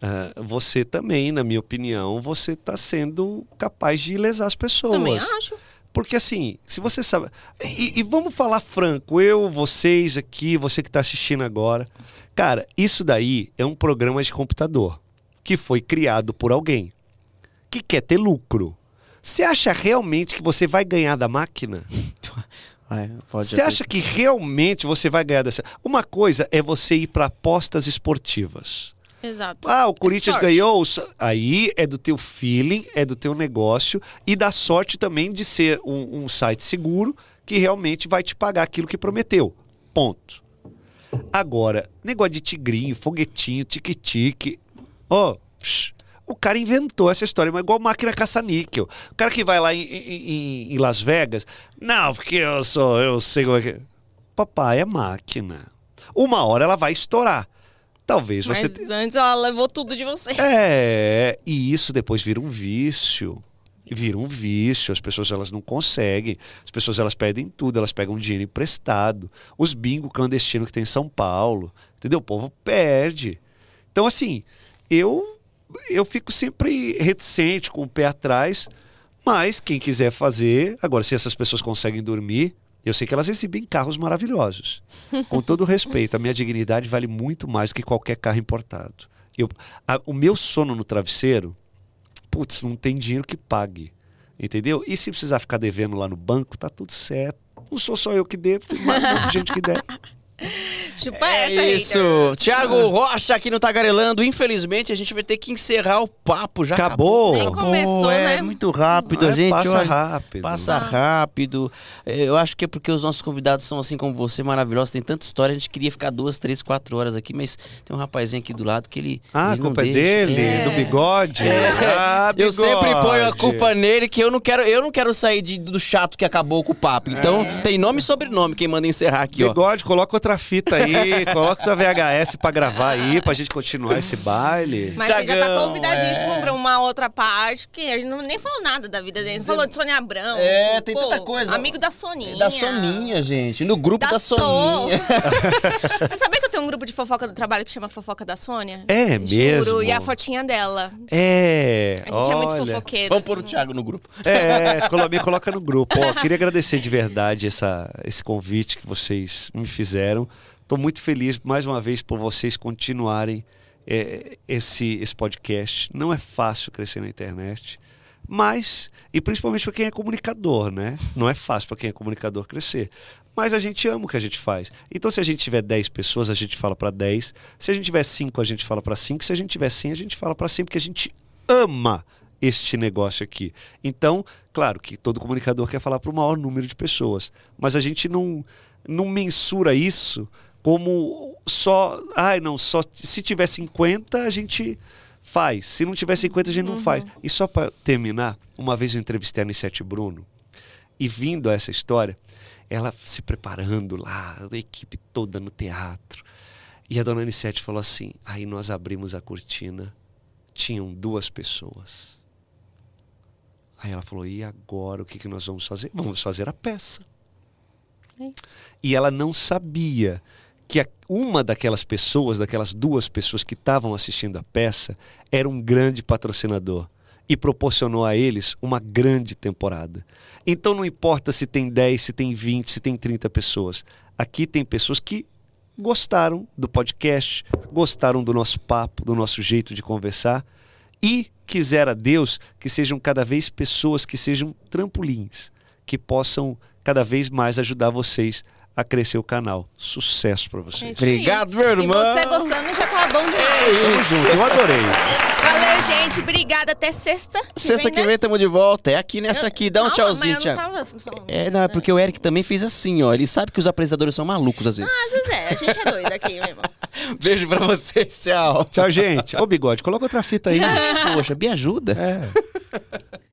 [SPEAKER 3] ah, você também, na minha opinião, você está sendo capaz de lesar as pessoas.
[SPEAKER 2] Também acho.
[SPEAKER 3] Porque assim, se você sabe. E, e vamos falar franco, eu, vocês aqui, você que está assistindo agora. Cara, isso daí é um programa de computador que foi criado por alguém que quer ter lucro. Você acha realmente que você vai ganhar da máquina? *laughs* Você acha que realmente você vai ganhar dessa? Uma coisa é você ir para apostas esportivas.
[SPEAKER 2] Exato.
[SPEAKER 3] Ah, o Corinthians
[SPEAKER 2] sorte.
[SPEAKER 3] ganhou. Aí é do teu feeling, é do teu negócio e da sorte também de ser um, um site seguro que realmente vai te pagar aquilo que prometeu. Ponto. Agora, negócio de tigrinho, foguetinho, tique-tique. Ó, psh, o cara inventou essa história, mas igual máquina caça-níquel. O cara que vai lá em, em- em- em Las Vegas, não, porque eu sou, eu sei como é que. é." Papai, é máquina. Uma hora ela vai estourar. Talvez
[SPEAKER 2] Mas
[SPEAKER 3] você. te-
[SPEAKER 2] antes ela levou tudo de você.
[SPEAKER 3] É, e isso depois vira um vício. Vira um vício, as pessoas elas não conseguem, as pessoas elas pedem tudo, elas pegam dinheiro emprestado, os bingo clandestinos que tem em São Paulo, entendeu? O povo perde. Então assim, eu eu fico sempre reticente, com o pé atrás, mas quem quiser fazer, agora se essas pessoas conseguem dormir, eu sei que elas exibem carros maravilhosos. Com todo respeito, a minha dignidade vale muito mais do que qualquer carro importado. Eu, a- o meu sono no travesseiro, putz, não tem dinheiro que pague. Entendeu? E se precisar ficar devendo lá no banco, tá tudo certo. Não sou só eu que devo, tem mais gente que deve. *laughs* *laughs*
[SPEAKER 2] Chupa
[SPEAKER 1] É
[SPEAKER 2] essa,
[SPEAKER 1] isso.
[SPEAKER 2] hater.
[SPEAKER 1] Thiago Rocha aqui no Tagarelando. Infelizmente, a gente vai ter que encerrar o papo. Já
[SPEAKER 3] Acabou?
[SPEAKER 2] Nem começou,
[SPEAKER 1] é
[SPEAKER 2] né?
[SPEAKER 1] muito rápido,
[SPEAKER 3] Ah,
[SPEAKER 1] a gente.
[SPEAKER 3] passa
[SPEAKER 1] olha,
[SPEAKER 3] rápido.
[SPEAKER 1] Passa rápido. É, Eu acho que é porque os nossos convidados são assim como você, maravilhosos. Tem tanta história. A gente queria ficar duas, três, quatro horas aqui, mas tem um rapazinho aqui do lado que ele.
[SPEAKER 3] Ah, a
[SPEAKER 1] ele
[SPEAKER 3] culpa é
[SPEAKER 1] deixa.
[SPEAKER 3] dele,
[SPEAKER 1] É.
[SPEAKER 3] do bigode. Ah,
[SPEAKER 1] Eu sempre
[SPEAKER 3] bigode.
[SPEAKER 1] ponho a culpa nele, que eu não quero, eu não quero sair de- do chato que acabou com o papo. Então, tem nome e sobrenome quem manda encerrar aqui, ó.
[SPEAKER 3] Bigode, coloca outra fita aí, coloca outra VHS pra gravar aí, pra gente continuar esse baile.
[SPEAKER 2] Mas você já tá
[SPEAKER 1] Thiagão,
[SPEAKER 2] convidadíssimo
[SPEAKER 1] é.
[SPEAKER 2] pra uma outra parte, que a gente não, nem falou nada da vida dele. Não falou de Sônia Abrão.
[SPEAKER 1] É, tem
[SPEAKER 2] Pô,
[SPEAKER 1] tanta coisa.
[SPEAKER 2] Amigo da Soninha.
[SPEAKER 1] Da Soninha, gente. No grupo da,
[SPEAKER 2] Da
[SPEAKER 1] Soninha.
[SPEAKER 2] So. *laughs* Você sabia que eu tenho um grupo de fofoca do trabalho que chama Fofoca da Sônia?
[SPEAKER 3] É
[SPEAKER 2] Juro,
[SPEAKER 3] mesmo?
[SPEAKER 2] e a fotinha dela.
[SPEAKER 3] É,
[SPEAKER 2] A gente é muito
[SPEAKER 3] olha.
[SPEAKER 2] fofoqueiro.
[SPEAKER 1] Vamos pôr o Thiago no grupo.
[SPEAKER 3] É, colo- me coloca no grupo. Ó, queria agradecer de verdade essa, esse convite que vocês me fizeram. Estou muito feliz mais uma vez por vocês continuarem é, esse, esse podcast. Não é fácil crescer na internet, mas, e principalmente para quem é comunicador, né? Não é fácil para quem é comunicador crescer. Mas a gente ama o que a gente faz. Então, se a gente tiver 10 pessoas, a gente fala para 10. Se a gente tiver 5, a gente fala para 5. Se a gente tiver 100, a gente fala para 100, porque a gente ama este negócio aqui. Então, claro que todo comunicador quer falar para o maior número de pessoas, mas a gente não, não mensura isso como só, ai não, só se tiver 50 a gente faz, se não tiver 50 a gente não faz. E só para terminar, uma vez eu entrevistei a Anissete Bruno e vindo a essa história, ela se preparando lá, a equipe toda no teatro. E a dona Anissete falou assim: aí nós abrimos a cortina, tinham duas pessoas. Aí ela falou: e agora o que, que nós vamos fazer? Vamos fazer a peça.
[SPEAKER 2] É.
[SPEAKER 3] E ela não sabia que uma daquelas pessoas, daquelas duas pessoas que estavam assistindo a peça, era um grande patrocinador e proporcionou a eles uma grande temporada. Então não importa se tem 10, se tem 20, se tem 30 pessoas. Aqui tem pessoas que gostaram do podcast, gostaram do nosso papo, do nosso jeito de conversar e quiser a Deus que sejam cada vez pessoas que sejam trampolins, que possam cada vez mais ajudar vocês a crescer o canal. Sucesso para
[SPEAKER 2] É
[SPEAKER 3] vocês.
[SPEAKER 2] aí.
[SPEAKER 1] Obrigado, meu
[SPEAKER 2] E
[SPEAKER 1] irmão.
[SPEAKER 2] você gostando já tá bom demais.
[SPEAKER 3] Tamo junto, eu adorei.
[SPEAKER 2] Valeu, gente. Obrigada. Até sexta.
[SPEAKER 1] Sexta que
[SPEAKER 2] né?
[SPEAKER 1] vem tamo de volta. É aqui nessa aqui. Dá um
[SPEAKER 2] Calma,
[SPEAKER 1] tchauzinho,
[SPEAKER 2] falando.
[SPEAKER 1] É, não, é porque o Eric também fez assim, ó. Ele sabe que os apresentadores são malucos às vezes.
[SPEAKER 2] Às vezes é, a gente é doido aqui, meu irmão. *laughs*
[SPEAKER 1] Beijo pra vocês, tchau.
[SPEAKER 3] Tchau, gente. Ô, bigode, coloca outra fita aí. *laughs*
[SPEAKER 1] Poxa, me ajuda.
[SPEAKER 3] É. *laughs*